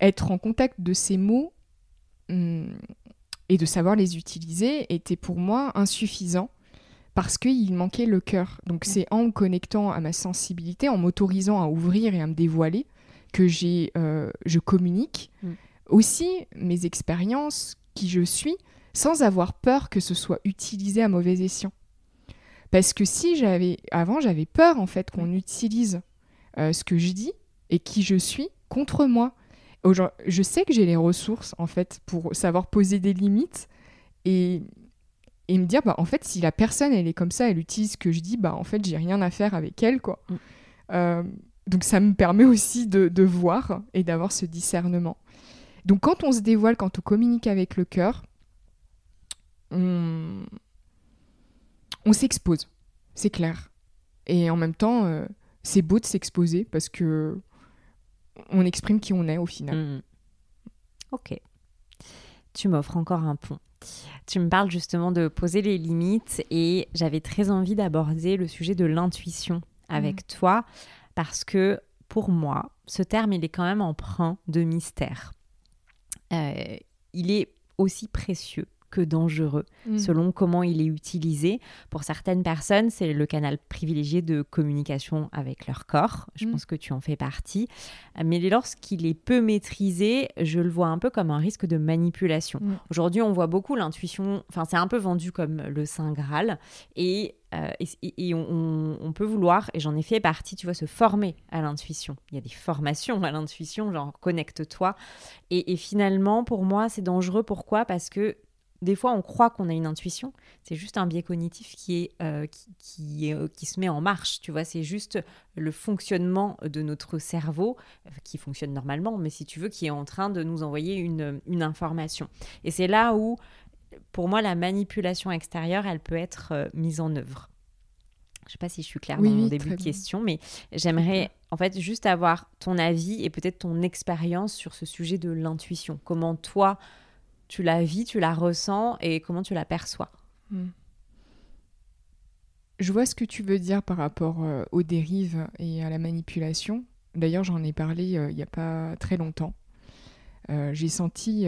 être en contact de ces mots hum, et de savoir les utiliser était pour moi insuffisant parce qu'il manquait le cœur. Donc c'est en me connectant à ma sensibilité, en m'autorisant à ouvrir et à me dévoiler, que j'ai, euh, je communique mm. aussi mes expériences, qui je suis, sans avoir peur que ce soit utilisé à mauvais escient. Parce que si j'avais, avant, j'avais peur en fait qu'on utilise euh, ce que je dis et qui je suis contre moi. Je sais que j'ai les ressources en fait pour savoir poser des limites et, et me dire bah en fait si la personne elle est comme ça, elle utilise ce que je dis, bah en fait j'ai rien à faire avec elle quoi. Mm. Euh, donc ça me permet aussi de, de voir et d'avoir ce discernement. Donc quand on se dévoile, quand on communique avec le cœur, on, on s'expose, c'est clair. Et en même temps, euh, c'est beau de s'exposer parce que on exprime qui on est au final. Mmh. Ok. Tu m'offres encore un pont. Tu me parles justement de poser les limites et j'avais très envie d'aborder le sujet de l'intuition avec mmh. toi parce que pour moi, ce terme, il est quand même empreint de mystère. Euh, il est aussi précieux que dangereux, mm. selon comment il est utilisé. Pour certaines personnes, c'est le canal privilégié de communication avec leur corps. Je mm. pense que tu en fais partie. Mais lorsqu'il est peu maîtrisé, je le vois un peu comme un risque de manipulation. Mm. Aujourd'hui, on voit beaucoup l'intuition, enfin c'est un peu vendu comme le Saint Graal. Et euh, et, on, on, peut vouloir, et j'en ai fait partie, tu vois, se former à l'intuition. Il y a des formations à l'intuition, genre connecte-toi. Et, et, finalement, pour moi, c'est dangereux. Pourquoi? Parce que des fois, on croit qu'on a une intuition. C'est juste un biais cognitif qui, est, euh, qui, euh, qui, se met en marche. Tu vois, c'est juste le fonctionnement de notre cerveau euh, qui fonctionne normalement, mais si tu veux, qui est en train de nous envoyer une, une information. Et c'est là où, pour moi, la manipulation extérieure, elle peut être mise en œuvre. Je ne sais pas si je suis claire dans mon début de question, mais j'aimerais en fait juste avoir ton avis et peut-être ton expérience sur ce sujet de l'intuition. Comment toi, tu la vis, tu la ressens et comment tu la perçois. Hmm. Je vois ce que tu veux dire par rapport euh, aux dérives et à la manipulation. D'ailleurs, j'en ai parlé euh, il n'y a pas très longtemps. Euh, j'ai senti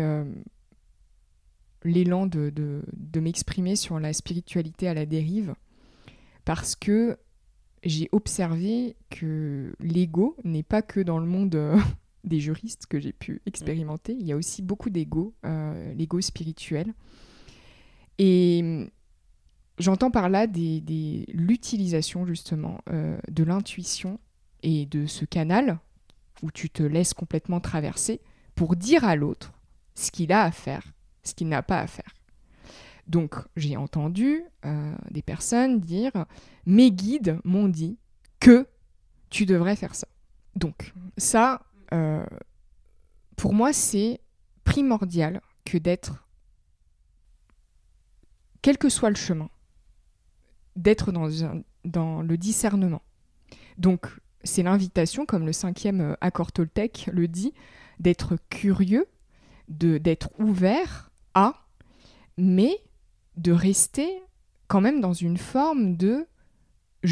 l'élan de, de m'exprimer sur la spiritualité à la dérive parce que j'ai observé que l'ego n'est pas que dans le monde des juristes que j'ai pu expérimenter. Il y a aussi beaucoup d'ego, euh, l'ego spirituel. Et hum, j'entends par là l'utilisation justement euh, de l'intuition et de ce canal où tu te laisses complètement traverser pour dire à l'autre ce qu'il a à faire, ce qu'il n'a pas à faire. Donc j'ai entendu euh, des personnes dire mes guides m'ont dit que tu devrais faire ça. Donc ça, pour moi, c'est primordial que d'être, quel que soit le chemin, d'être dans, dans le discernement. Donc, c'est l'invitation, comme le cinquième euh, accord Toltec le dit, d'être curieux, d'être ouvert à, mais de rester quand même dans une forme de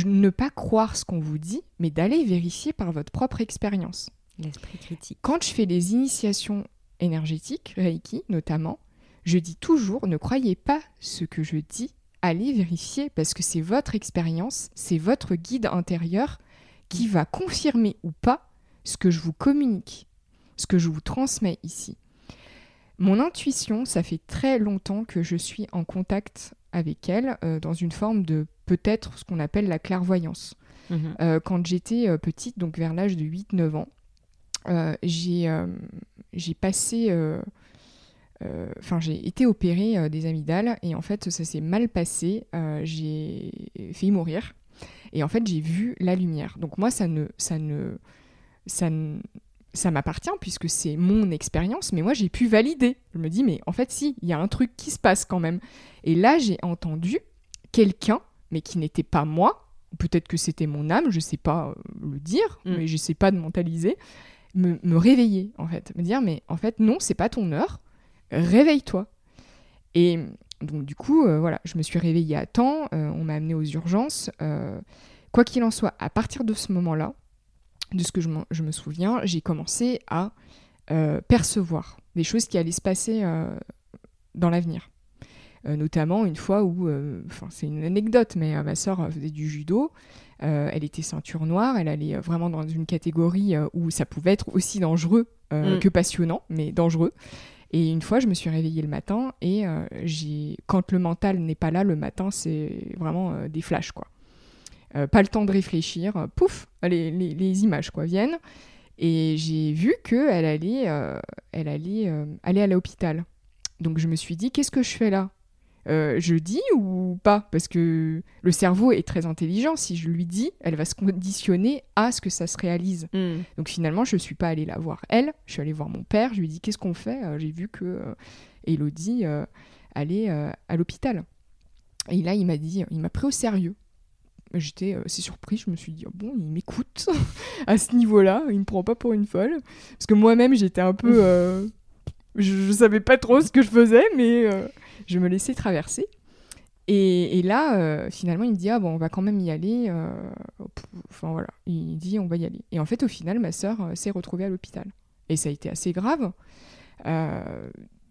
ne pas croire ce qu'on vous dit, mais d'aller vérifier par votre propre expérience. L'esprit critique. Quand je fais des initiations énergétiques, Reiki notamment, je dis toujours ne croyez pas ce que je dis, allez vérifier parce que c'est votre expérience, c'est votre guide intérieur qui va confirmer ou pas ce que je vous communique, ce que je vous transmets ici. Mon intuition, ça fait très longtemps que je suis en contact avec elle euh, dans une forme de peut-être ce qu'on appelle la clairvoyance. Mhm. Euh, quand j'étais euh, petite, donc vers l'âge de 8-9 ans, j'ai passé euh, Enfin, j'ai été opérée des amygdales et en fait, ça s'est mal passé. j'ai failli mourir. Et en fait, j'ai vu la lumière. Donc moi, ça ne, ça ne, ça ça m'appartient puisque c'est mon expérience, mais moi j'ai pu valider. Je me dis, mais en fait, si, il y a un truc qui se passe quand même. Et là, j'ai entendu quelqu'un, mais qui n'était pas moi, peut-être que c'était mon âme, je ne sais pas euh, le dire, mm. mais je ne sais pas de mentaliser, me, réveiller, en fait. Me dire, mais en fait, non, c'est pas ton heure, réveille-toi. Et donc, du coup, euh, voilà, je me suis réveillée à temps, euh, on m'a amenée aux urgences. quoi qu'il en soit, à partir de ce moment-là, de ce que je, je me souviens, j'ai commencé à euh, percevoir des choses qui allaient se passer euh, dans l'avenir. Euh, notamment une fois où, enfin c'est une anecdote, mais ma soeur faisait du judo, elle était ceinture noire, elle allait vraiment dans une catégorie où ça pouvait être aussi dangereux mm. que passionnant, mais dangereux. Et une fois, je me suis réveillée le matin et j'ai, quand le mental n'est pas là, le matin, c'est vraiment des flashs, quoi. Euh, pas le temps de réfléchir, euh, pouf, les, les, images quoi viennent. Et j'ai vu qu'elle allait, euh, elle allait aller à l'hôpital. Donc je me suis dit, qu'est-ce que je fais là? Je dis ou pas? Parce que le cerveau est très intelligent. Si je lui dis, elle va se conditionner à ce que ça se réalise. Hmm. Donc finalement, je ne suis pas allée la voir elle. Je suis allée voir mon père. Je lui ai dit, qu'est-ce qu'on fait? J'ai vu que Elodie allait à l'hôpital. Et là, il m'a dit, il m'a pris au sérieux. J'étais assez surpris, je me suis dit, oh bon, il m'écoute à ce niveau-là, il me prend pas pour une folle. Parce que moi-même, j'étais un peu... Euh, je, savais pas trop ce que je faisais, mais euh, je me laissais traverser. Et, là, euh, finalement, il me dit, ah bon, on va quand même y aller. Enfin voilà, il dit, on va y aller. Et en fait, au final, ma sœur s'est retrouvée à l'hôpital. Et ça a été assez grave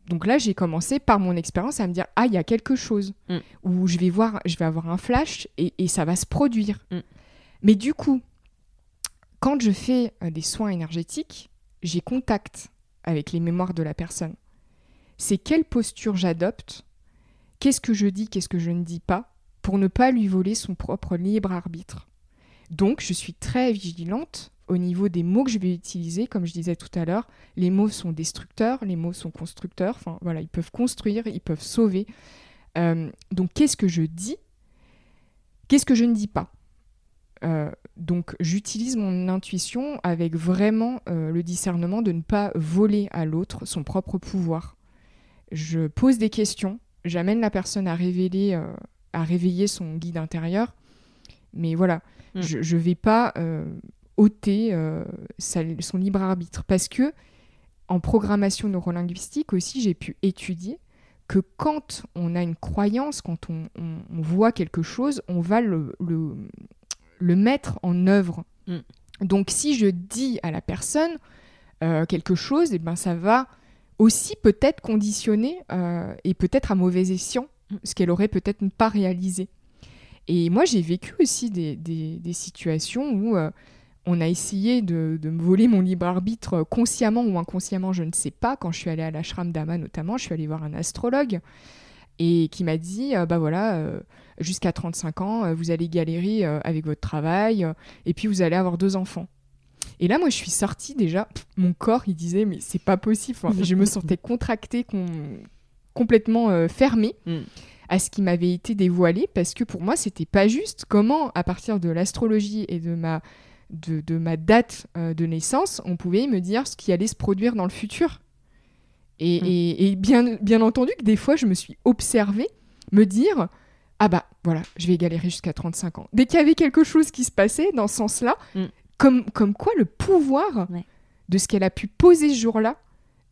donc là, j'ai commencé par mon expérience à me dire ah il y a quelque chose mm. où je vais voir, je vais avoir un flash et, ça va se produire. Mm. Mais du coup, quand je fais euh, des soins énergétiques, j'ai contact avec les mémoires de la personne. C'est quelle posture j'adopte, qu'est-ce que je dis, qu'est-ce que je ne dis pas, pour ne pas lui voler son propre libre arbitre. Donc, je suis très vigilante au niveau des mots que je vais utiliser, comme je disais tout à l'heure, les mots sont destructeurs, les mots sont constructeurs, voilà, ils peuvent construire, ils peuvent sauver. Euh, donc qu'est-ce que je dis Qu'est-ce que je ne dis pas euh, donc j'utilise mon intuition avec vraiment euh, le discernement de ne pas voler à l'autre son propre pouvoir. Je pose des questions, j'amène la personne à révéler, à réveiller son guide intérieur, mais voilà, mm. je ne vais pas ôter euh, son libre arbitre. Parce que en programmation neurolinguistique aussi, j'ai pu étudier que quand on a une croyance, quand on, voit quelque chose, on va le, le, mettre en œuvre. Mm. Donc si je dis à la personne euh, quelque chose, et eh ben, ça va aussi peut-être conditionner euh, et peut-être à mauvais escient mm. ce qu'elle aurait peut-être pas réalisé. Et moi, j'ai vécu aussi des, des, situations où on a essayé de, me voler mon libre arbitre consciemment ou inconsciemment, je ne sais pas. Quand je suis allée à l'ashram d'Ama notamment, je suis allée voir un astrologue et qui m'a dit euh, bah voilà, euh, jusqu'à 35 ans, euh, vous allez galérer avec votre travail et puis vous allez avoir deux enfants. Et là, moi, je suis sortie déjà, mon corps, il disait mais c'est pas possible. je me sentais contractée, complètement fermée. Mm. à ce qui m'avait été dévoilé parce que pour moi c'était pas juste comment à partir de l'astrologie et de ma de, ma date euh, de naissance, on pouvait me dire ce qui allait se produire dans le futur? Et, mm. bien, bien entendu que des fois, je me suis observée me dire Ah bah voilà, je vais galérer jusqu'à 35 ans. Dès qu'il y avait quelque chose qui se passait dans ce sens-là, mm. comme, comme quoi le pouvoir de ce qu'elle a pu poser ce jour-là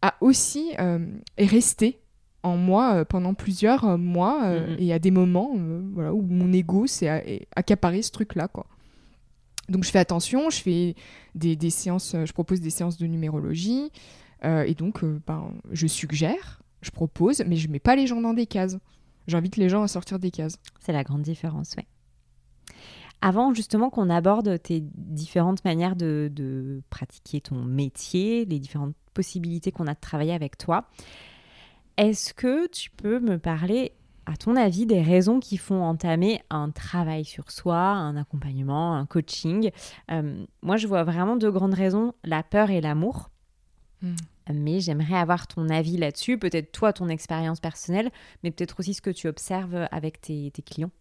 a aussi euh, est resté en moi euh, pendant plusieurs mois mm, et à des moments voilà, où mon ego s'est accaparé ce truc-là. quoi. Donc je fais attention, je fais des, séances, euh, je propose des séances de numérologie, euh, et donc euh, ben, je suggère, je propose, mais je mets pas les gens dans des cases. J'invite les gens à sortir des cases. C'est la grande différence, oui. Avant justement qu'on aborde tes différentes manières de, pratiquer ton métier, les différentes possibilités qu'on a de travailler avec toi, est-ce que tu peux me parler à ton avis, des raisons qui font entamer un travail sur soi, un accompagnement, un coaching? Euh, Moi, je vois vraiment deux grandes raisons, la peur et l'amour. Hmm. Mais j'aimerais avoir ton avis là-dessus, peut-être toi, ton expérience personnelle, mais peut-être aussi ce que tu observes avec tes, clients.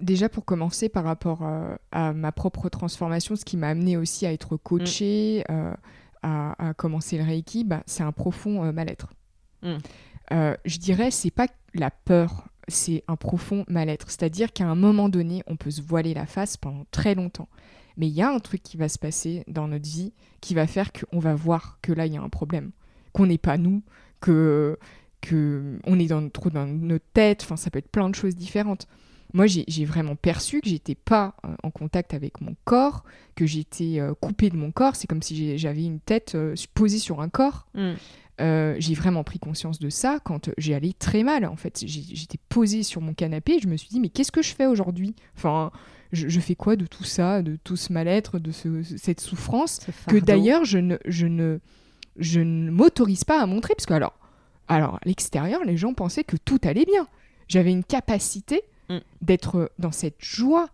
Déjà pour commencer par rapport euh, à ma propre transformation, ce qui m'a amené aussi à être coachée, mm. euh, à, commencer le Reiki, bah, c'est un profond euh, mal-être. Mm. je dirais, c'est pas la peur, c'est un profond mal-être. C'est-à-dire qu'à un moment donné, on peut se voiler la face pendant très longtemps. Mais il y a un truc qui va se passer dans notre vie qui va faire qu'on va voir que là, il y a un problème. Qu'on n'est pas nous, que, que on est dans, trop dans notre tête. Enfin, ça peut être plein de choses différentes. Moi, j'ai vraiment perçu que j'étais pas euh, en contact avec mon corps, que j'étais euh, coupée de mon corps. C'est comme si j'avais une tête euh, posée sur un corps. Mm. j'ai vraiment pris conscience de ça quand j'ai allé très mal. En fait, j'étais posée sur mon canapé et je me suis dit mais qu'est-ce que je fais aujourd'hui? Enfin, je, fais quoi de tout ça, de tout ce mal-être, de cette souffrance, que d'ailleurs je ne, je ne, je ne m'autorise pas à montrer, parce que alors, alors à l'extérieur, les gens pensaient que tout allait bien. J'avais une capacité mm. d'être dans cette joie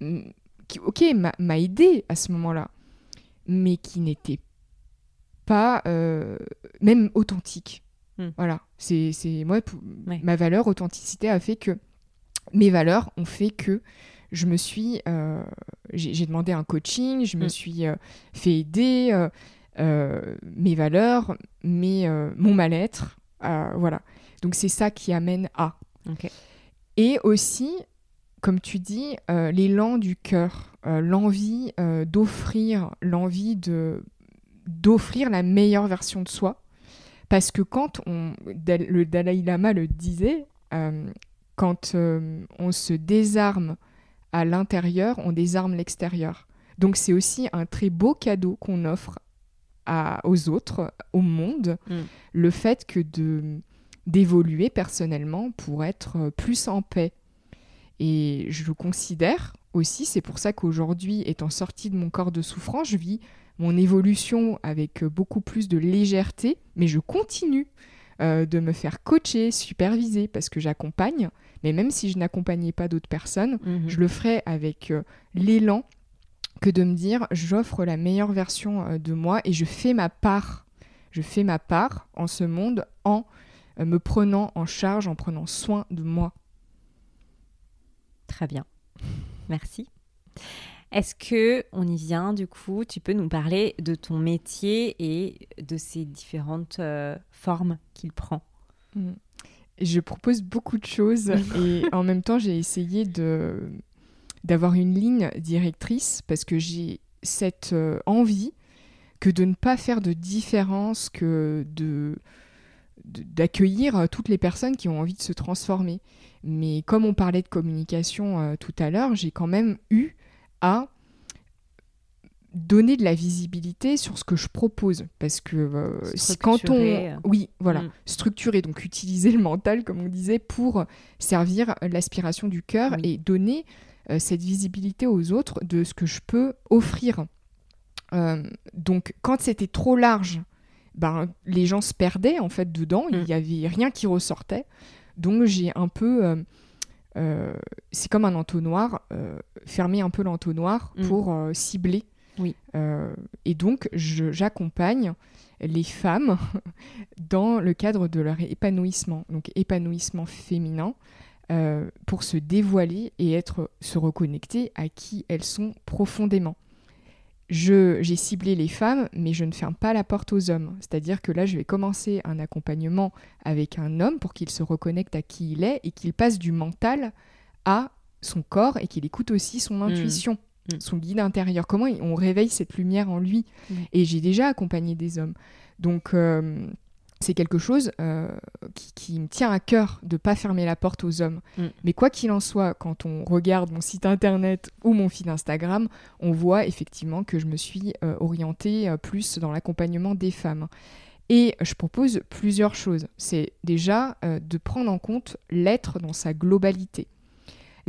mm, qui, ok, m'a aidé à ce moment-là, mais qui n'était pas euh, même authentique. Mm. Voilà, c'est moi, ma valeur authenticité a fait que mes valeurs ont fait que je me suis, euh, j'ai demandé un coaching, je me mm. suis euh, fait aider, euh, mes valeurs, mes, mon mal-être, voilà. Donc c'est ça qui amène à. Et aussi, comme tu dis, l'élan du cœur, l'envie d'offrir, l'envie de d'offrir la meilleure version de soi. Parce que quand on, le Dalai Lama le disait, quand on se désarme à l'intérieur, on désarme l'extérieur. Donc c'est aussi un très beau cadeau qu'on offre à, aux autres, au monde, mm. le fait que de d'évoluer personnellement pour être plus en paix. Et je le considère aussi, c'est pour ça qu'aujourd'hui, étant sortie de mon corps de souffrance, je vis mon évolution avec beaucoup plus de légèreté, mais je continue euh, de me faire coacher, superviser, parce que j'accompagne, mais même si je n'accompagnais pas d'autres personnes, mhm. je le ferais avec euh, l'élan que de me dire j'offre la meilleure version euh, de moi et je fais ma part. Je fais ma part en ce monde en euh, me prenant en charge, en prenant soin de moi. Très bien. Merci. Est-ce que on y vient du coup? Tu peux nous parler de ton métier et de ses différentes formes qu'il prend? Mm je propose beaucoup de choses et en même temps j'ai essayé de d'avoir une ligne directrice parce que j'ai cette euh, envie que de ne pas faire de différence que de d'accueillir euh, toutes les personnes qui ont envie de se transformer. Mais comme on parlait de communication euh, tout à l'heure, j'ai quand même eu à donner de la visibilité sur ce que je propose. Parce que euh, quand on oui voilà. Mm. structurer donc utiliser le mental comme on disait pour servir l'aspiration du cœur et donner euh, cette visibilité aux autres de ce que je peux offrir. Euh, donc quand c'était trop large ben les gens se perdaient en fait dedans. Il n'y mm. avait rien qui ressortait. Donc j'ai un peu c'est comme un entonnoir fermer un peu l'entonnoir mm. pour cibler oui. Euh, et donc, j'accompagne les femmes dans le cadre de leur épanouissement, donc épanouissement féminin, euh, pour se dévoiler et être, se reconnecter à qui elles sont profondément. J'ai ciblé les femmes, mais je ne ferme pas la porte aux hommes. C'est-à-dire que là, je vais commencer un accompagnement avec un homme pour qu'il se reconnecte à qui il est et qu'il passe du mental à son corps et qu'il écoute aussi son mmh. Mm. son guide intérieur, comment on réveille cette lumière en lui. Mm. Et j'ai déjà accompagné des hommes. Donc euh, c'est quelque chose euh, qui, me tient à cœur de pas fermer la porte aux hommes. Mm. Mais quoi qu'il en soit, quand on regarde mon site internet ou mon fil Instagram, on voit effectivement que je me suis euh, orientée plus dans l'accompagnement des femmes. Et je propose plusieurs choses. C'est déjà de prendre en compte l'être dans sa globalité.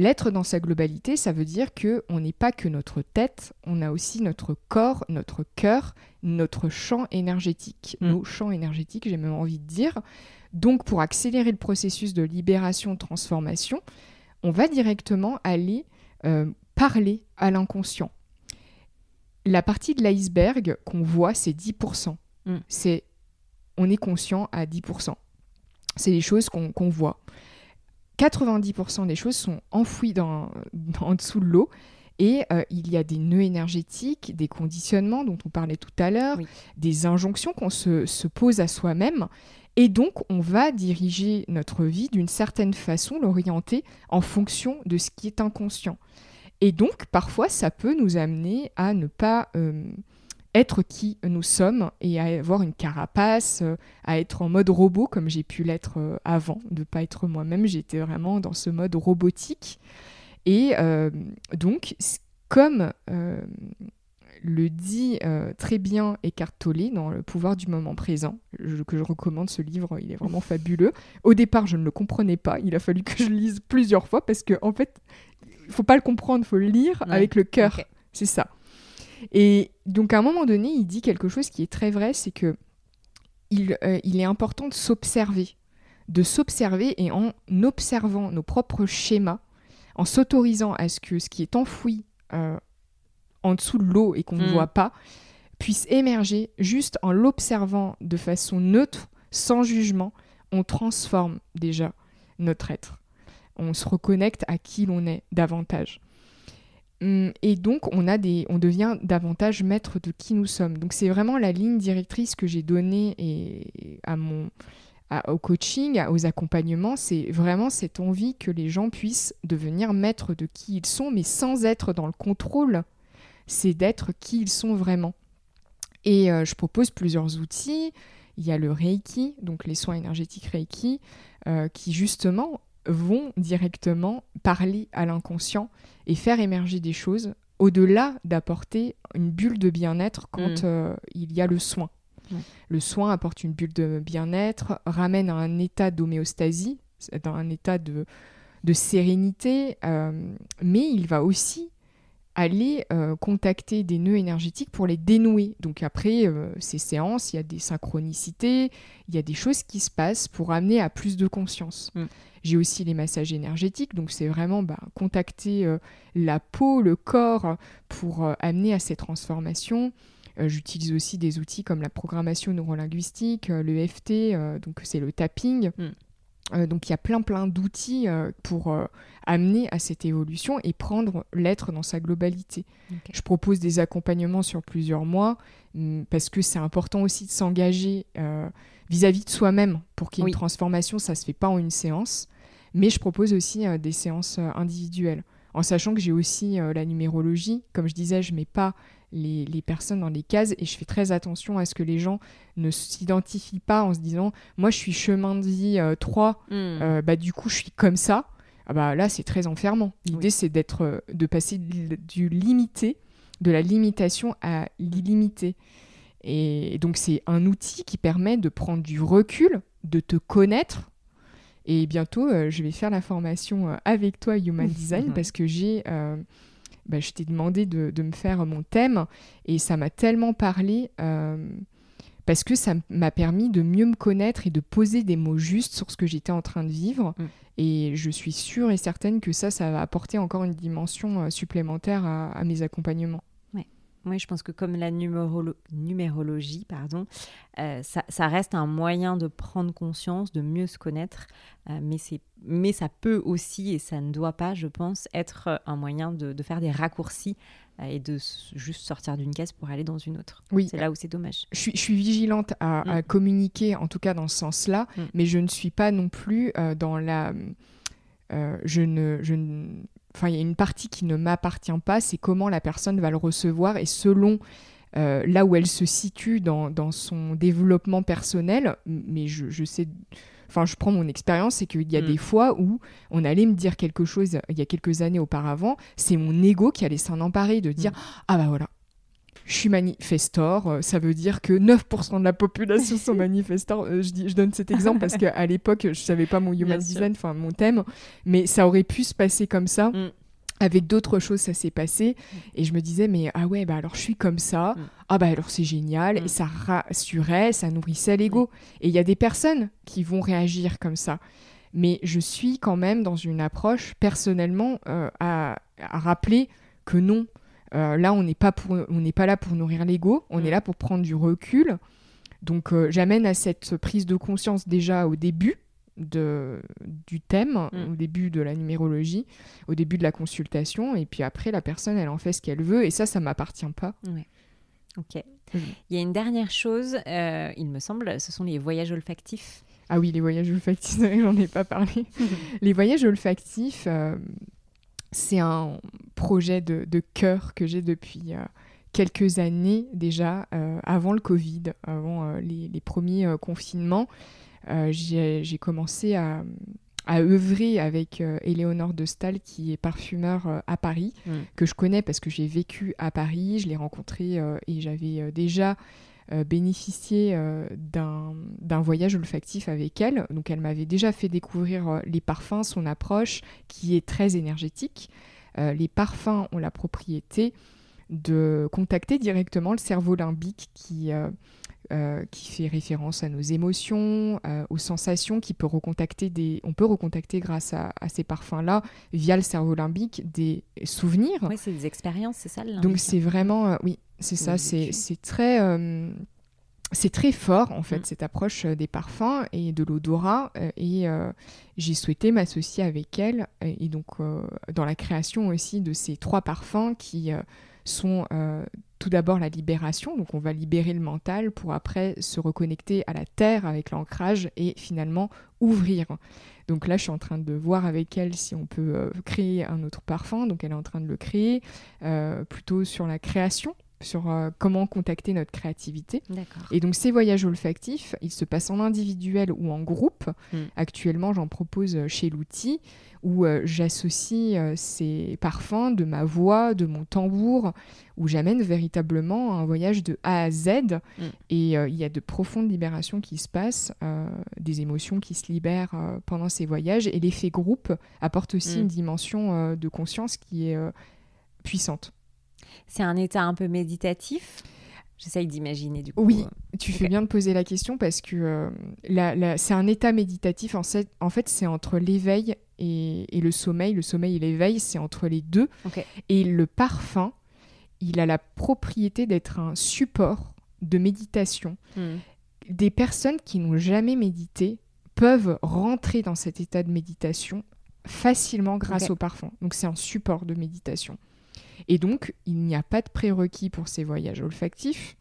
L'être dans sa globalité, ça veut dire que on n'est pas que notre tête, on a aussi notre corps, notre cœur, notre champ énergétique, mm. nos champs énergétiques, j'ai même envie de dire. Donc pour accélérer le processus de libération, transformation, on va directement aller euh, parler à l'inconscient. La partie de l'iceberg qu'on voit, c'est 10%. Mm. C'est on est conscient à 10%. C'est les choses qu'on voit. 90% des choses sont enfouies dans, en dessous de l'eau. Et euh, il y a des nœuds énergétiques, des conditionnements dont on parlait tout à l'heure, des injonctions qu'on se, se, pose à soi-même. Et donc, on va diriger notre vie d'une certaine façon, l'orienter en fonction de ce qui est inconscient. Et donc, parfois, ça peut nous amener à ne pas euh, être qui nous sommes et à avoir une carapace, euh, à être en mode robot comme j'ai pu l'être euh, avant, de ne pas être moi-même. J'étais vraiment dans ce mode robotique. Et donc, comme le dit très bien Eckhart Tolle dans Le pouvoir du moment présent, que je recommande ce livre, il est vraiment fabuleux. Au départ, je ne le comprenais pas, il a fallu que je lise plusieurs fois parce que en fait, il faut pas le comprendre, il faut le lire avec le cœur. C'est ça. Et donc à un moment donné, il dit quelque chose qui est très vrai, c'est que il, euh, il est important de s'observer, de s'observer et en observant nos propres schémas, en s'autorisant à ce que ce qui est enfoui euh, en dessous de l'eau et qu'on ne hmm. voit pas puisse émerger juste en l'observant de façon neutre, sans jugement, on transforme déjà notre être on se reconnecte à qui l'on est davantage. Hum, et donc, on, a des, on devient davantage maître de qui nous sommes. Donc, c'est vraiment la ligne directrice que j'ai donnée et, à mon, au coaching, aux accompagnements. C'est vraiment cette envie que les gens puissent devenir maîtres de qui ils sont, mais sans être dans le contrôle. C'est d'être qui ils sont vraiment. Et euh, je propose plusieurs outils. Il y a le Reiki, donc les soins énergétiques Reiki, euh, qui justement vont directement parler à l'inconscient et faire émerger des choses au-delà d'apporter une bulle de bien-être quand mm. euh, il y a le soin. Le soin apporte une bulle de bien-être, ramène à un état d'homéostasie, dans un état de, de sérénité, euh, mais il va aussi aller euh, contacter des nœuds énergétiques pour les dénouer. Donc après ces séances, il y a des synchronicités, il y a des choses qui se passent pour amener à plus de conscience. Mm. J'ai aussi les massages énergétiques, donc c'est vraiment bah, contacter euh, la peau, le corps pour euh, amener à ces transformations. Euh, j'utilise aussi des outils comme la programmation neurolinguistique, le FT, donc c'est le tapping. Mm. donc il y a plein plein d'outils pour amener à cette évolution et prendre l'être dans sa globalité. Je propose des accompagnements sur plusieurs mois mm, parce que c'est important aussi de s'engager vis-à-vis de soi-même pour qu'il y ait une transformation. Ça se fait pas en une séance. Mais je propose aussi euh, des séances euh, individuelles, en sachant que j'ai aussi euh, la numérologie. Comme je disais, je ne mets pas les, personnes dans les cases et je fais très attention à ce que les gens ne s'identifient pas en se disant moi je suis chemin de vie 3, hmm. bah, du coup je suis comme ça. Ah bah, là c'est très enfermant. L'idée c'est d'être de passer du limité, de la limitation à l'illimité. Et donc c'est un outil qui permet de prendre du recul, de te connaître et bientôt, euh, je vais faire la formation euh, avec toi, Human Design, parce que j'ai. Euh, bah, je t'ai demandé de, de, me faire mon thème et ça m'a tellement parlé parce que ça m'a permis de mieux me connaître et de poser des mots justes sur ce que j'étais en train de vivre. Mm. Et je suis sûre et certaine que ça, ça va apporter encore une dimension supplémentaire à, à mes accompagnements. Oui, je pense que comme la numérologie, pardon, euh, ça, reste un moyen de prendre conscience, de mieux se connaître, euh, mais, mais ça peut aussi, et ça ne doit pas, je pense, être un moyen de, faire des raccourcis euh, et de juste sortir d'une case pour aller dans une autre. Oui. C'est là où c'est dommage. Je suis, je suis vigilante à, mm. communiquer, en tout cas dans ce sens-là, mm. mais je ne suis pas non plus dans la... je ne, je ne enfin, il y a une partie qui ne m'appartient pas, c'est comment la personne va le recevoir et selon euh, là où elle se situe dans, dans son développement personnel, mais je, je, sais, enfin, je prends mon expérience, c'est qu'il y a mm. des fois où on allait me dire quelque chose il y a quelques années auparavant, c'est mon ego qui allait s'en emparer, de dire mm. Ah bah voilà, je suis manifestor, euh, ça veut dire que 9% de la population sont manifestors. Euh, je, dis, je donne cet exemple parce qu'à l'époque, je savais pas mon human design, enfin mon thème, mais ça aurait pu se passer comme ça. Mm. Avec d'autres choses, ça s'est passé. Mm. Et je me disais, mais ah ouais, bah alors je suis comme ça. Mm. Ah bah alors c'est génial. Et ça rassurait, ça nourrissait l'ego. Et il y a des personnes qui vont réagir comme ça. Mais je suis quand même dans une approche personnellement euh, à, à rappeler que non, euh, là, on n'est pas, pour, on pas là pour nourrir l'ego, on est mm. là pour prendre du recul, Donc j'amène à cette prise de conscience déjà au début de, du thème, mm. au début de la numérologie, au début de la consultation, et puis après la personne elle en fait ce qu'elle veut, et ça ça m'appartient pas. Ok. Mm. Il y a une dernière chose, il me semble, ce sont les voyages olfactifs. Ah oui, les voyages olfactifs, j'en ai pas parlé. les voyages olfactifs, c'est un projet de, de cœur que j'ai depuis euh, quelques années déjà, euh, avant le Covid, avant euh, les, premiers confinements. j'ai commencé à, à, œuvrer avec Éléonore de Stahl, qui est parfumeur à Paris, mm. que je connais parce que j'ai vécu à Paris, je l'ai rencontré et j'avais déjà euh, bénéficié euh, d'un voyage olfactif avec elle. Donc elle m'avait déjà fait découvrir euh, les parfums, son approche qui est très énergétique. les parfums ont la propriété de contacter directement le cerveau limbique qui, qui fait référence à nos émotions, aux sensations, qui peut recontacter des... On peut recontacter grâce à, ces parfums-là, via le cerveau limbique, des souvenirs. Oui, c'est des expériences, c'est ça le Donc c'est vraiment... oui, c'est ça, c'est très, euh, c'est très fort en fait mm. cette approche euh, des parfums et de l'odorat. Euh, et j'ai souhaité m'associer avec elle et donc dans la création aussi de ces trois parfums qui sont tout d'abord la libération, donc on va libérer le mental pour après se reconnecter à la terre avec l'ancrage et finalement ouvrir. Donc là, je suis en train de voir avec elle si on peut créer un autre parfum. Donc elle est en train de le créer, plutôt sur la création sur euh, comment contacter notre créativité. Et donc ces voyages olfactifs, ils se passent en individuel ou en groupe. Hmm. Actuellement, j'en propose euh, chez l'outil où euh, j'associe ces parfums de ma voix, de mon tambour, où j'amène véritablement un voyage de A à Z. Hmm. Et il y a de profondes libérations qui se passent, des émotions qui se libèrent pendant ces voyages. Et l'effet groupe apporte aussi hmm. une dimension de conscience qui est puissante. C'est un état un peu méditatif J'essaye d'imaginer du coup. Oui, tu fais bien de poser la question parce que euh, c'est un état méditatif. En, en fait, c'est entre l'éveil et, le sommeil. Le sommeil et l'éveil, c'est entre les deux. Et le parfum, il a la propriété d'être un support de méditation. Hmm. Des personnes qui n'ont jamais médité peuvent rentrer dans cet état de méditation facilement grâce au parfum. Donc c'est un support de méditation. Et donc, il n'y a pas de prérequis pour ces voyages olfactifs.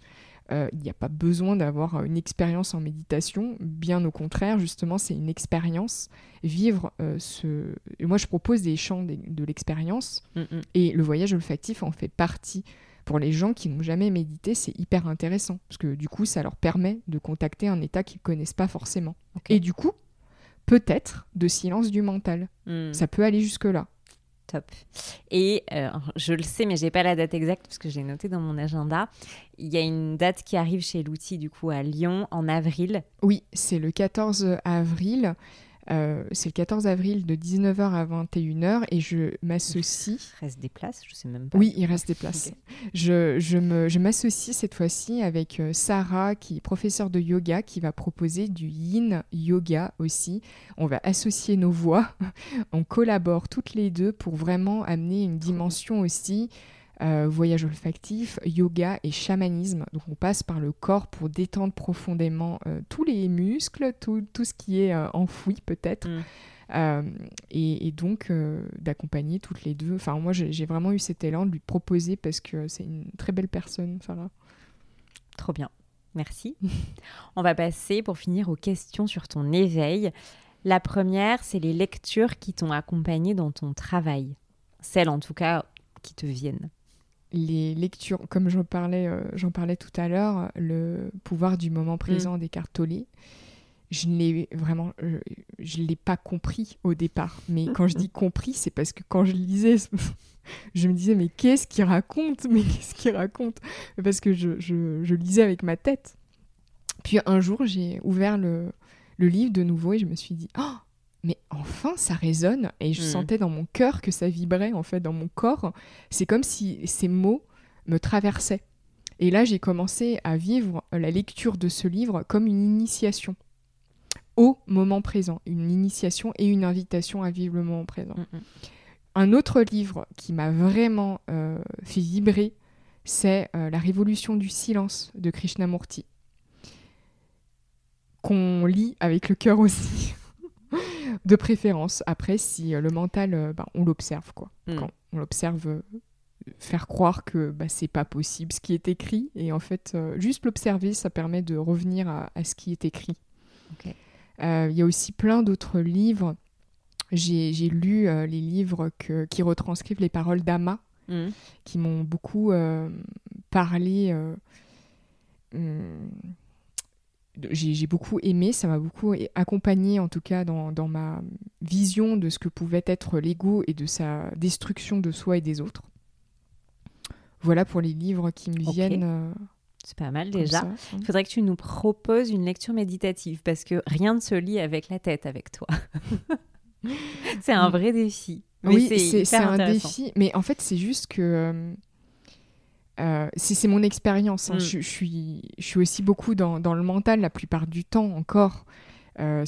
Euh, il n'y a pas besoin d'avoir une expérience en méditation, bien au contraire, justement, c'est une expérience. Vivre euh, ce. moi, je propose des champs de, l'expérience, mm, mm. et le voyage olfactif en fait partie. Pour les gens qui n'ont jamais médité, c'est hyper intéressant, parce que du coup, ça leur permet de contacter un état qu'ils ne connaissent pas forcément. Et du coup, peut-être de silence du mental. Mm. Ça peut aller jusque-là. Et euh, je le sais, mais j'ai pas la date exacte parce que j'ai noté dans mon agenda. Il y a une date qui arrive chez l'outil du coup à Lyon en avril. Oui, c'est le 14 avril. Euh, c'est le 14 avril de 19h à 21h et je m'associe. Il reste des places, je sais même pas. Oui, il reste des places. Je, je m'associe cette fois-ci avec euh, Sarah, qui est professeure de yoga, qui va proposer du yin yoga aussi. On va associer nos voix, on collabore toutes les deux pour vraiment amener une dimension aussi euh, voyage olfactif, yoga et chamanisme. Donc on passe par le corps pour détendre profondément euh, tous les muscles, tout, tout ce qui est euh, enfoui peut-être. Mm. Et, donc d'accompagner toutes les deux. Enfin moi j'ai vraiment eu cet élan de lui proposer parce que c'est une très belle personne, Sarah. Trop bien. Merci. On va passer pour finir aux questions sur ton éveil. La première, c'est les lectures qui t'ont accompagné dans ton travail. Celles en tout cas qui te viennent les lectures, comme j'en parlais, euh, j'en parlais tout à l'heure, le pouvoir du moment présent mm. des cartes Tollé, je ne l'ai vraiment, je, l'ai pas compris au départ. Mais quand je dis compris, c'est parce que quand je lisais, je me disais mais qu'est-ce qu'il raconte? Mais qu'est-ce qu'il raconte? Parce que je, je, lisais avec ma tête. Puis un jour, j'ai ouvert le, le livre de nouveau et je me suis dit oh mais enfin ça résonne et je mm. sentais dans mon cœur que ça vibrait en fait dans mon corps. C'est comme si ces mots me traversaient. Et là j'ai commencé à vivre la lecture de ce livre comme une initiation au moment présent, une initiation et une invitation à vivre le moment présent. Mm, mm. Un autre livre qui m'a vraiment euh, fait vibrer, c'est euh, La révolution du silence de Krishnamurti. qu'on lit avec le cœur aussi, de préférence. Après, si le mental, bah, on l'observe, quoi. Mm. Quand on l'observe, faire croire que bah, c'est pas possible ce qui est écrit, et en fait, juste l'observer, ça permet de revenir à, ce qui est écrit. Il y a aussi plein d'autres livres. J'ai lu les livres qui retranscrivent les paroles d'Ama, mm. qui m'ont beaucoup parlé. Hmm, j'ai beaucoup aimé, ça m'a beaucoup accompagné en tout cas dans, dans, ma vision de ce que pouvait être l'ego et de sa destruction de soi et des autres. Voilà pour les livres qui me viennent. Euh, c'est pas mal déjà. Il faudrait que tu nous proposes une lecture méditative parce que rien ne se lit avec la tête avec toi. c'est un vrai défi. oui, c'est un défi. Mais en fait, c'est juste que euh, euh, c'est mon expérience. Hein. Mm. Je, suis, je suis aussi beaucoup dans, le mental la plupart du temps encore. Euh,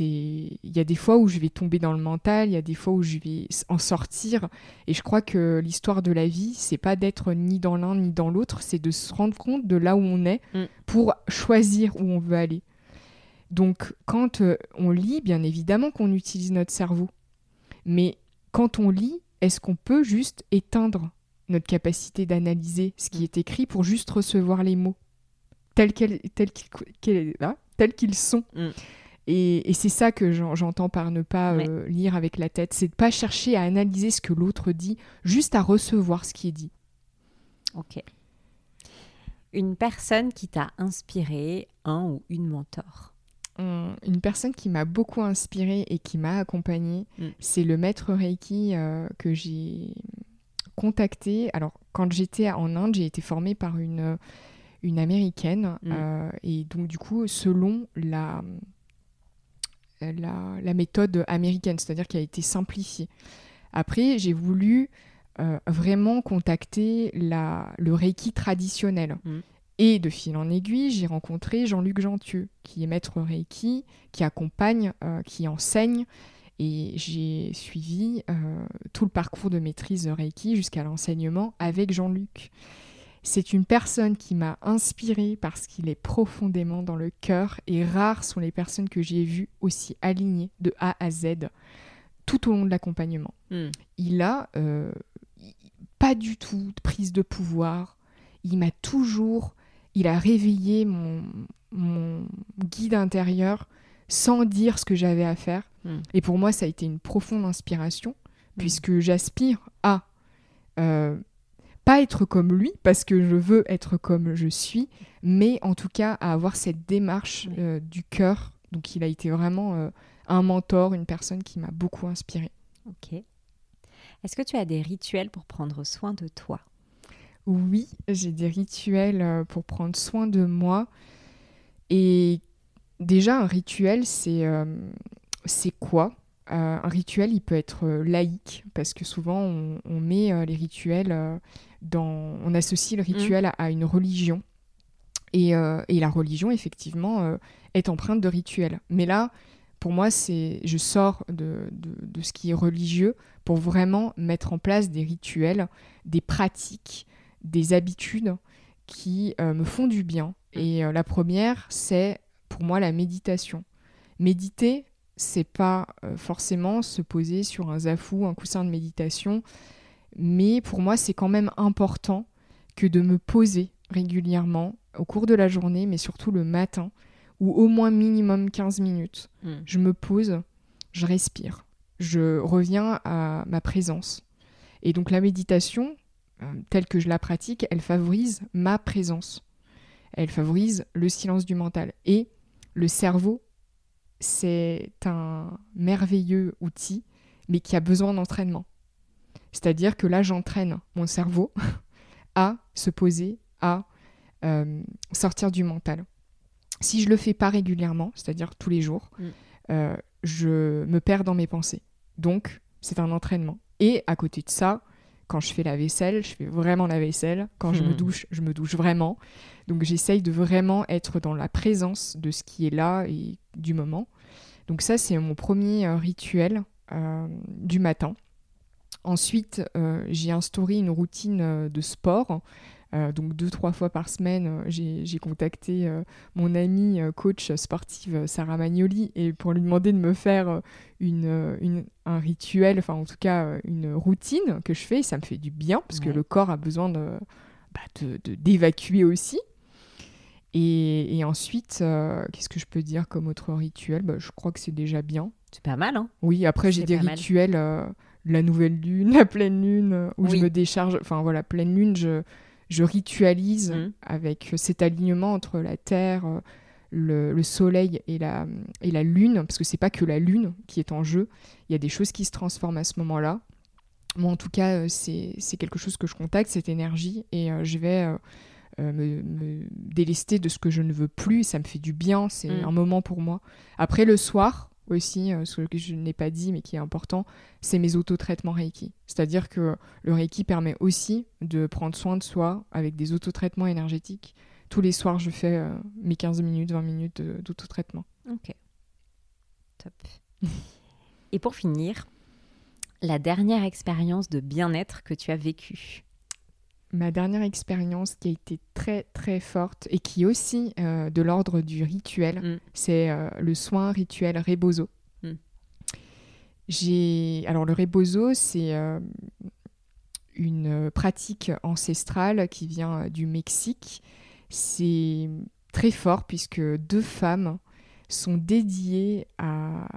il y a des fois où je vais tomber dans le mental, il y a des fois où je vais en sortir. Et je crois que l'histoire de la vie, c'est pas d'être ni dans l'un ni dans l'autre, c'est de se rendre compte de là où on est mm. pour choisir où on veut aller. Donc, quand euh, on lit, bien évidemment qu'on utilise notre cerveau. Mais quand on lit, est-ce qu'on peut juste éteindre notre capacité d'analyser ce qui mm. est écrit pour juste recevoir les mots tels qu'ils sont. Mm. Et, c'est ça que j'entends par ne pas euh, lire avec la tête, c'est de pas chercher à analyser ce que l'autre dit, juste à recevoir ce qui est dit. Ok. Une personne qui t'a inspiré, un ou une mentor? Hum, Une personne qui m'a beaucoup inspiré et qui m'a accompagnée, mm. c'est le maître Reiki euh, que j'ai contacté. Alors, quand j'étais en Inde, j'ai été formée par une, une américaine. Mm. Euh, et donc, du coup, selon la, la, la méthode américaine, c'est-à-dire qui a été simplifiée. Après, j'ai voulu euh, vraiment contacter la, le Reiki traditionnel. Mm. Et de fil en aiguille, j'ai rencontré Jean-Luc Gentieux, qui est maître Reiki, qui accompagne, euh, qui enseigne et j'ai suivi euh, tout le parcours de maîtrise de Reiki jusqu'à l'enseignement avec Jean-Luc. C'est une personne qui m'a inspirée parce qu'il est profondément dans le cœur et rares sont les personnes que j'ai vues aussi alignées de A à Z tout au long de l'accompagnement. Hmm. Il a euh, pas du tout de prise de pouvoir. Il m'a toujours, il a réveillé mon, mon guide intérieur sans dire ce que j'avais à faire. Hmm. Et pour moi, ça a été une profonde inspiration, hmm. puisque j'aspire à euh, pas être comme lui, parce que je veux être comme je suis, mais en tout cas à avoir cette démarche euh, du cœur. Donc il a été vraiment euh, un mentor, une personne qui m'a beaucoup inspirée. Ok. Est-ce que tu as des rituels pour prendre soin de toi? Oui, j'ai des rituels pour prendre soin de moi. Et déjà, un rituel, c'est c'est quoi euh, un rituel, il peut être euh, laïque, parce que souvent on, met euh, les rituels dans. On associe le mm. rituel à, une religion. Et, la religion, effectivement, est empreinte de rituels. Mais là, pour moi, c'est je sors de, de, ce qui est religieux pour vraiment mettre en place des rituels, des pratiques, des habitudes qui me font du bien. Mm. Et la première, c'est pour moi la méditation. Méditer, c'est pas euh, forcément se poser sur un zafou, un coussin de méditation, mais pour moi c'est quand même important que de me poser régulièrement au cours de la journée, mais surtout le matin, ou au moins minimum 15 minutes. Hmm. Je me pose, je respire, je reviens à ma présence. Et donc la méditation, euh, telle que je la pratique, elle favorise ma présence. Elle favorise le silence du mental. Et le cerveau c'est un merveilleux outil, mais qui a besoin d'entraînement. C'est-à-dire que là, j'entraîne mon cerveau à se poser, à euh, sortir du mental. Si je le fais pas régulièrement, c'est-à-dire tous les jours, mm. euh, je me perds dans mes pensées. Donc, c'est un entraînement. Et à côté de ça, quand je fais la vaisselle, je fais vraiment la vaisselle. Quand je me hmm. douche, je me douche vraiment. Donc j'essaye de vraiment être dans la présence de ce qui est là et du moment. Donc ça, c'est mon premier euh, rituel euh, du matin. Ensuite, euh, j'ai instauré une routine de sport donc deux, trois fois par semaine, j'ai contacté mon amie coach sportive Sarah Magnoli et pour lui demander de me faire une, un rituel, enfin en tout cas une routine que je fais. ça me fait du bien parce que le corps a besoin de bah, d'évacuer aussi. Et, et ensuite, qu'est-ce que je peux dire comme autre rituel? Bah, Je crois que c'est déjà bien. C'est pas mal, hein Oui, après j'ai des rituels, la nouvelle lune, la pleine lune, où je me décharge. Enfin voilà, pleine lune, je, je ritualise mmh. avec cet alignement entre la Terre, euh, le, Soleil et la, et la Lune, parce que c'est pas que la Lune qui est en jeu, il y a des choses qui se transforment à ce moment-là. Moi, en tout cas, euh, c'est quelque chose que je contacte, cette énergie, et euh, je vais me, délester de ce que je ne veux plus, ça me fait du bien, c'est mmh. un moment pour moi. Après, le soir, aussi, euh, ce que je n'ai pas dit mais qui est important, c'est mes autotraitements Reiki. C'est-à-dire que le Reiki permet aussi de prendre soin de soi avec des autotraitements énergétiques. Tous les soirs, je fais euh, mes 15 minutes, 20 minutes d'autotraitement. Ok. Top. Et pour finir, la dernière expérience de bien-être que tu as vécue ma dernière expérience qui a été très très forte et qui est aussi euh, de l'ordre du rituel, mm. c'est euh, le soin rituel Rebozo. Mm. J'ai alors le Rebozo, c'est euh, une pratique ancestrale qui vient du Mexique. C'est très fort puisque deux femmes sont dédiées à,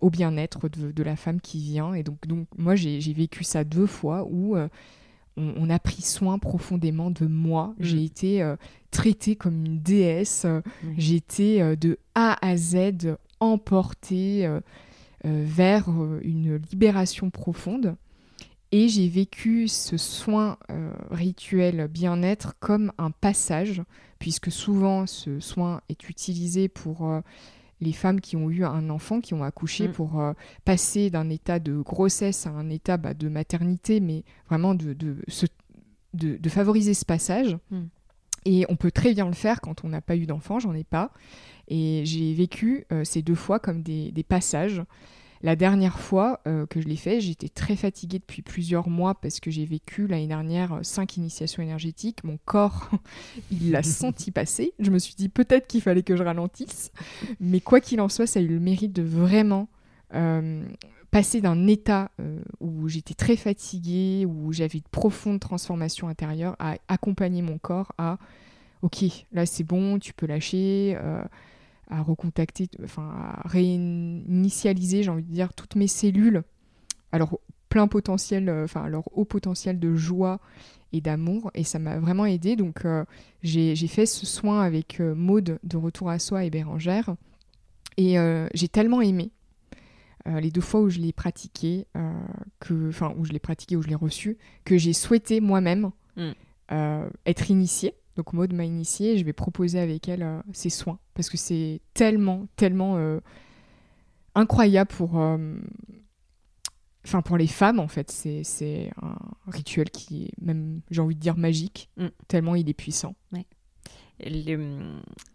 au bien-être de, de, la femme qui vient. Et donc, donc moi, j'ai vécu ça deux fois où on, a pris soin profondément de moi. Mm. J'ai été euh, traitée comme une déesse. J'ai été euh, de A à Z emportée euh, vers une libération profonde. Et j'ai vécu ce soin rituel bien-être comme un passage, puisque souvent ce soin est utilisé pour les femmes qui ont eu un enfant, qui ont accouché, mm. pour euh, passer d'un état de grossesse à un état bah, de maternité, mais vraiment de, de, de, favoriser ce passage. Mm. Et on peut très bien le faire quand on n'a pas eu d'enfant, j'en ai pas. Et j'ai vécu euh, ces deux fois comme des, des passages. La dernière fois euh, que je l'ai fait, j'étais très fatiguée depuis plusieurs mois parce que j'ai vécu l'année dernière euh, cinq initiations énergétiques. Mon corps, il l'a senti passer. Je me suis dit peut-être qu'il fallait que je ralentisse. Mais quoi qu'il en soit, ça a eu le mérite de vraiment euh, passer d'un état où j'étais très fatiguée, où j'avais de profondes transformations intérieures, à accompagner mon corps à ok, là c'est bon, tu peux lâcher à recontacter, enfin à réinitialiser, j'ai envie de dire, toutes mes cellules. Alors plein potentiel, euh, enfin leur haut potentiel de joie et d'amour, et ça m'a vraiment aidé. Donc euh, j'ai fait ce soin avec euh, Maude de Retour à Soi et Bérangère, et j'ai tellement aimé les deux fois où je l'ai pratiqué, que, enfin où je l'ai pratiqué, où je l'ai reçu, que j'ai souhaité moi-même mm. être initiée. Donc Maud m'a initiée et je vais proposer avec elle ses soins parce que c'est tellement, tellement euh, incroyable pour, euh, enfin pour les femmes en fait. C'est un rituel qui est même, j'ai envie de dire, magique, mm. tellement il est puissant. Ouais.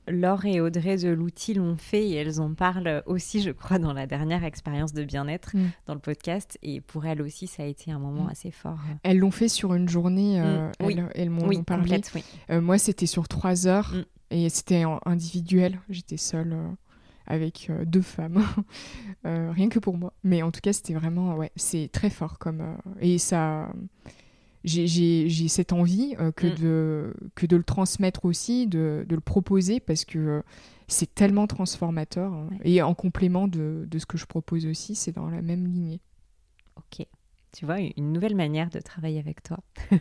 Laure et Audrey de l'outil l'ont fait et elles en parlent aussi, je crois, dans la dernière expérience de bien-être mm. dans le podcast. Et pour elles aussi, ça a été un moment mm. assez fort. Elles l'ont fait sur une journée, euh, mm. oui. elles, m'ont parlé. Euh, moi, c'était sur trois heures et c'était individuel. J'étais seule. Euh, avec deux femmes, rien que pour moi. Mais en tout cas, c'était vraiment, ouais, c'est très fort comme et ça, j'ai cette envie euh, que, mm. de, que de le transmettre aussi, de, de le proposer, parce que euh, c'est tellement transformateur. Hein. Et en complément de, de, ce que je propose aussi, c'est dans la même lignée. Ok. Tu vois, une nouvelle manière de travailler avec toi.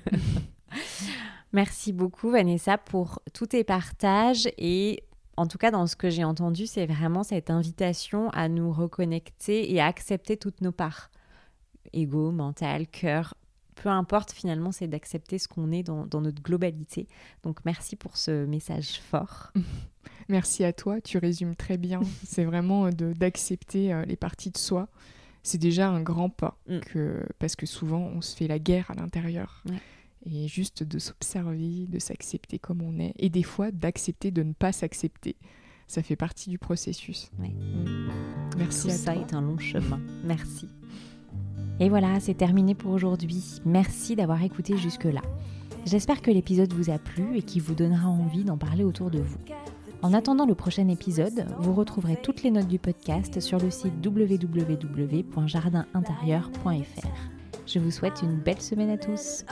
Merci beaucoup, Vanessa, pour tous tes partages et en tout cas, dans ce que j'ai entendu, c'est vraiment cette invitation à nous reconnecter et à accepter toutes nos parts. Ego, mental, cœur, peu importe finalement, c'est d'accepter ce qu'on est dans, notre globalité. Donc merci pour ce message fort. Merci à toi, tu résumes très bien. c'est vraiment euh, d'accepter euh, les parties de soi. C'est déjà un grand pas, mm. que, parce que souvent on se fait la guerre à l'intérieur. Et juste de s'observer, de s'accepter comme on est, et des fois d'accepter de ne pas s'accepter. Ça fait partie du processus. Mm. Merci Tout à ça est un long chemin. Merci. Et voilà, c'est terminé pour aujourd'hui. Merci d'avoir écouté jusque-là. J'espère que l'épisode vous a plu et qu'il vous donnera envie d'en parler autour de vous. En attendant le prochain épisode, vous retrouverez toutes les notes du podcast sur le site www.jardinintérieur.fr. Je vous souhaite une belle semaine à tous.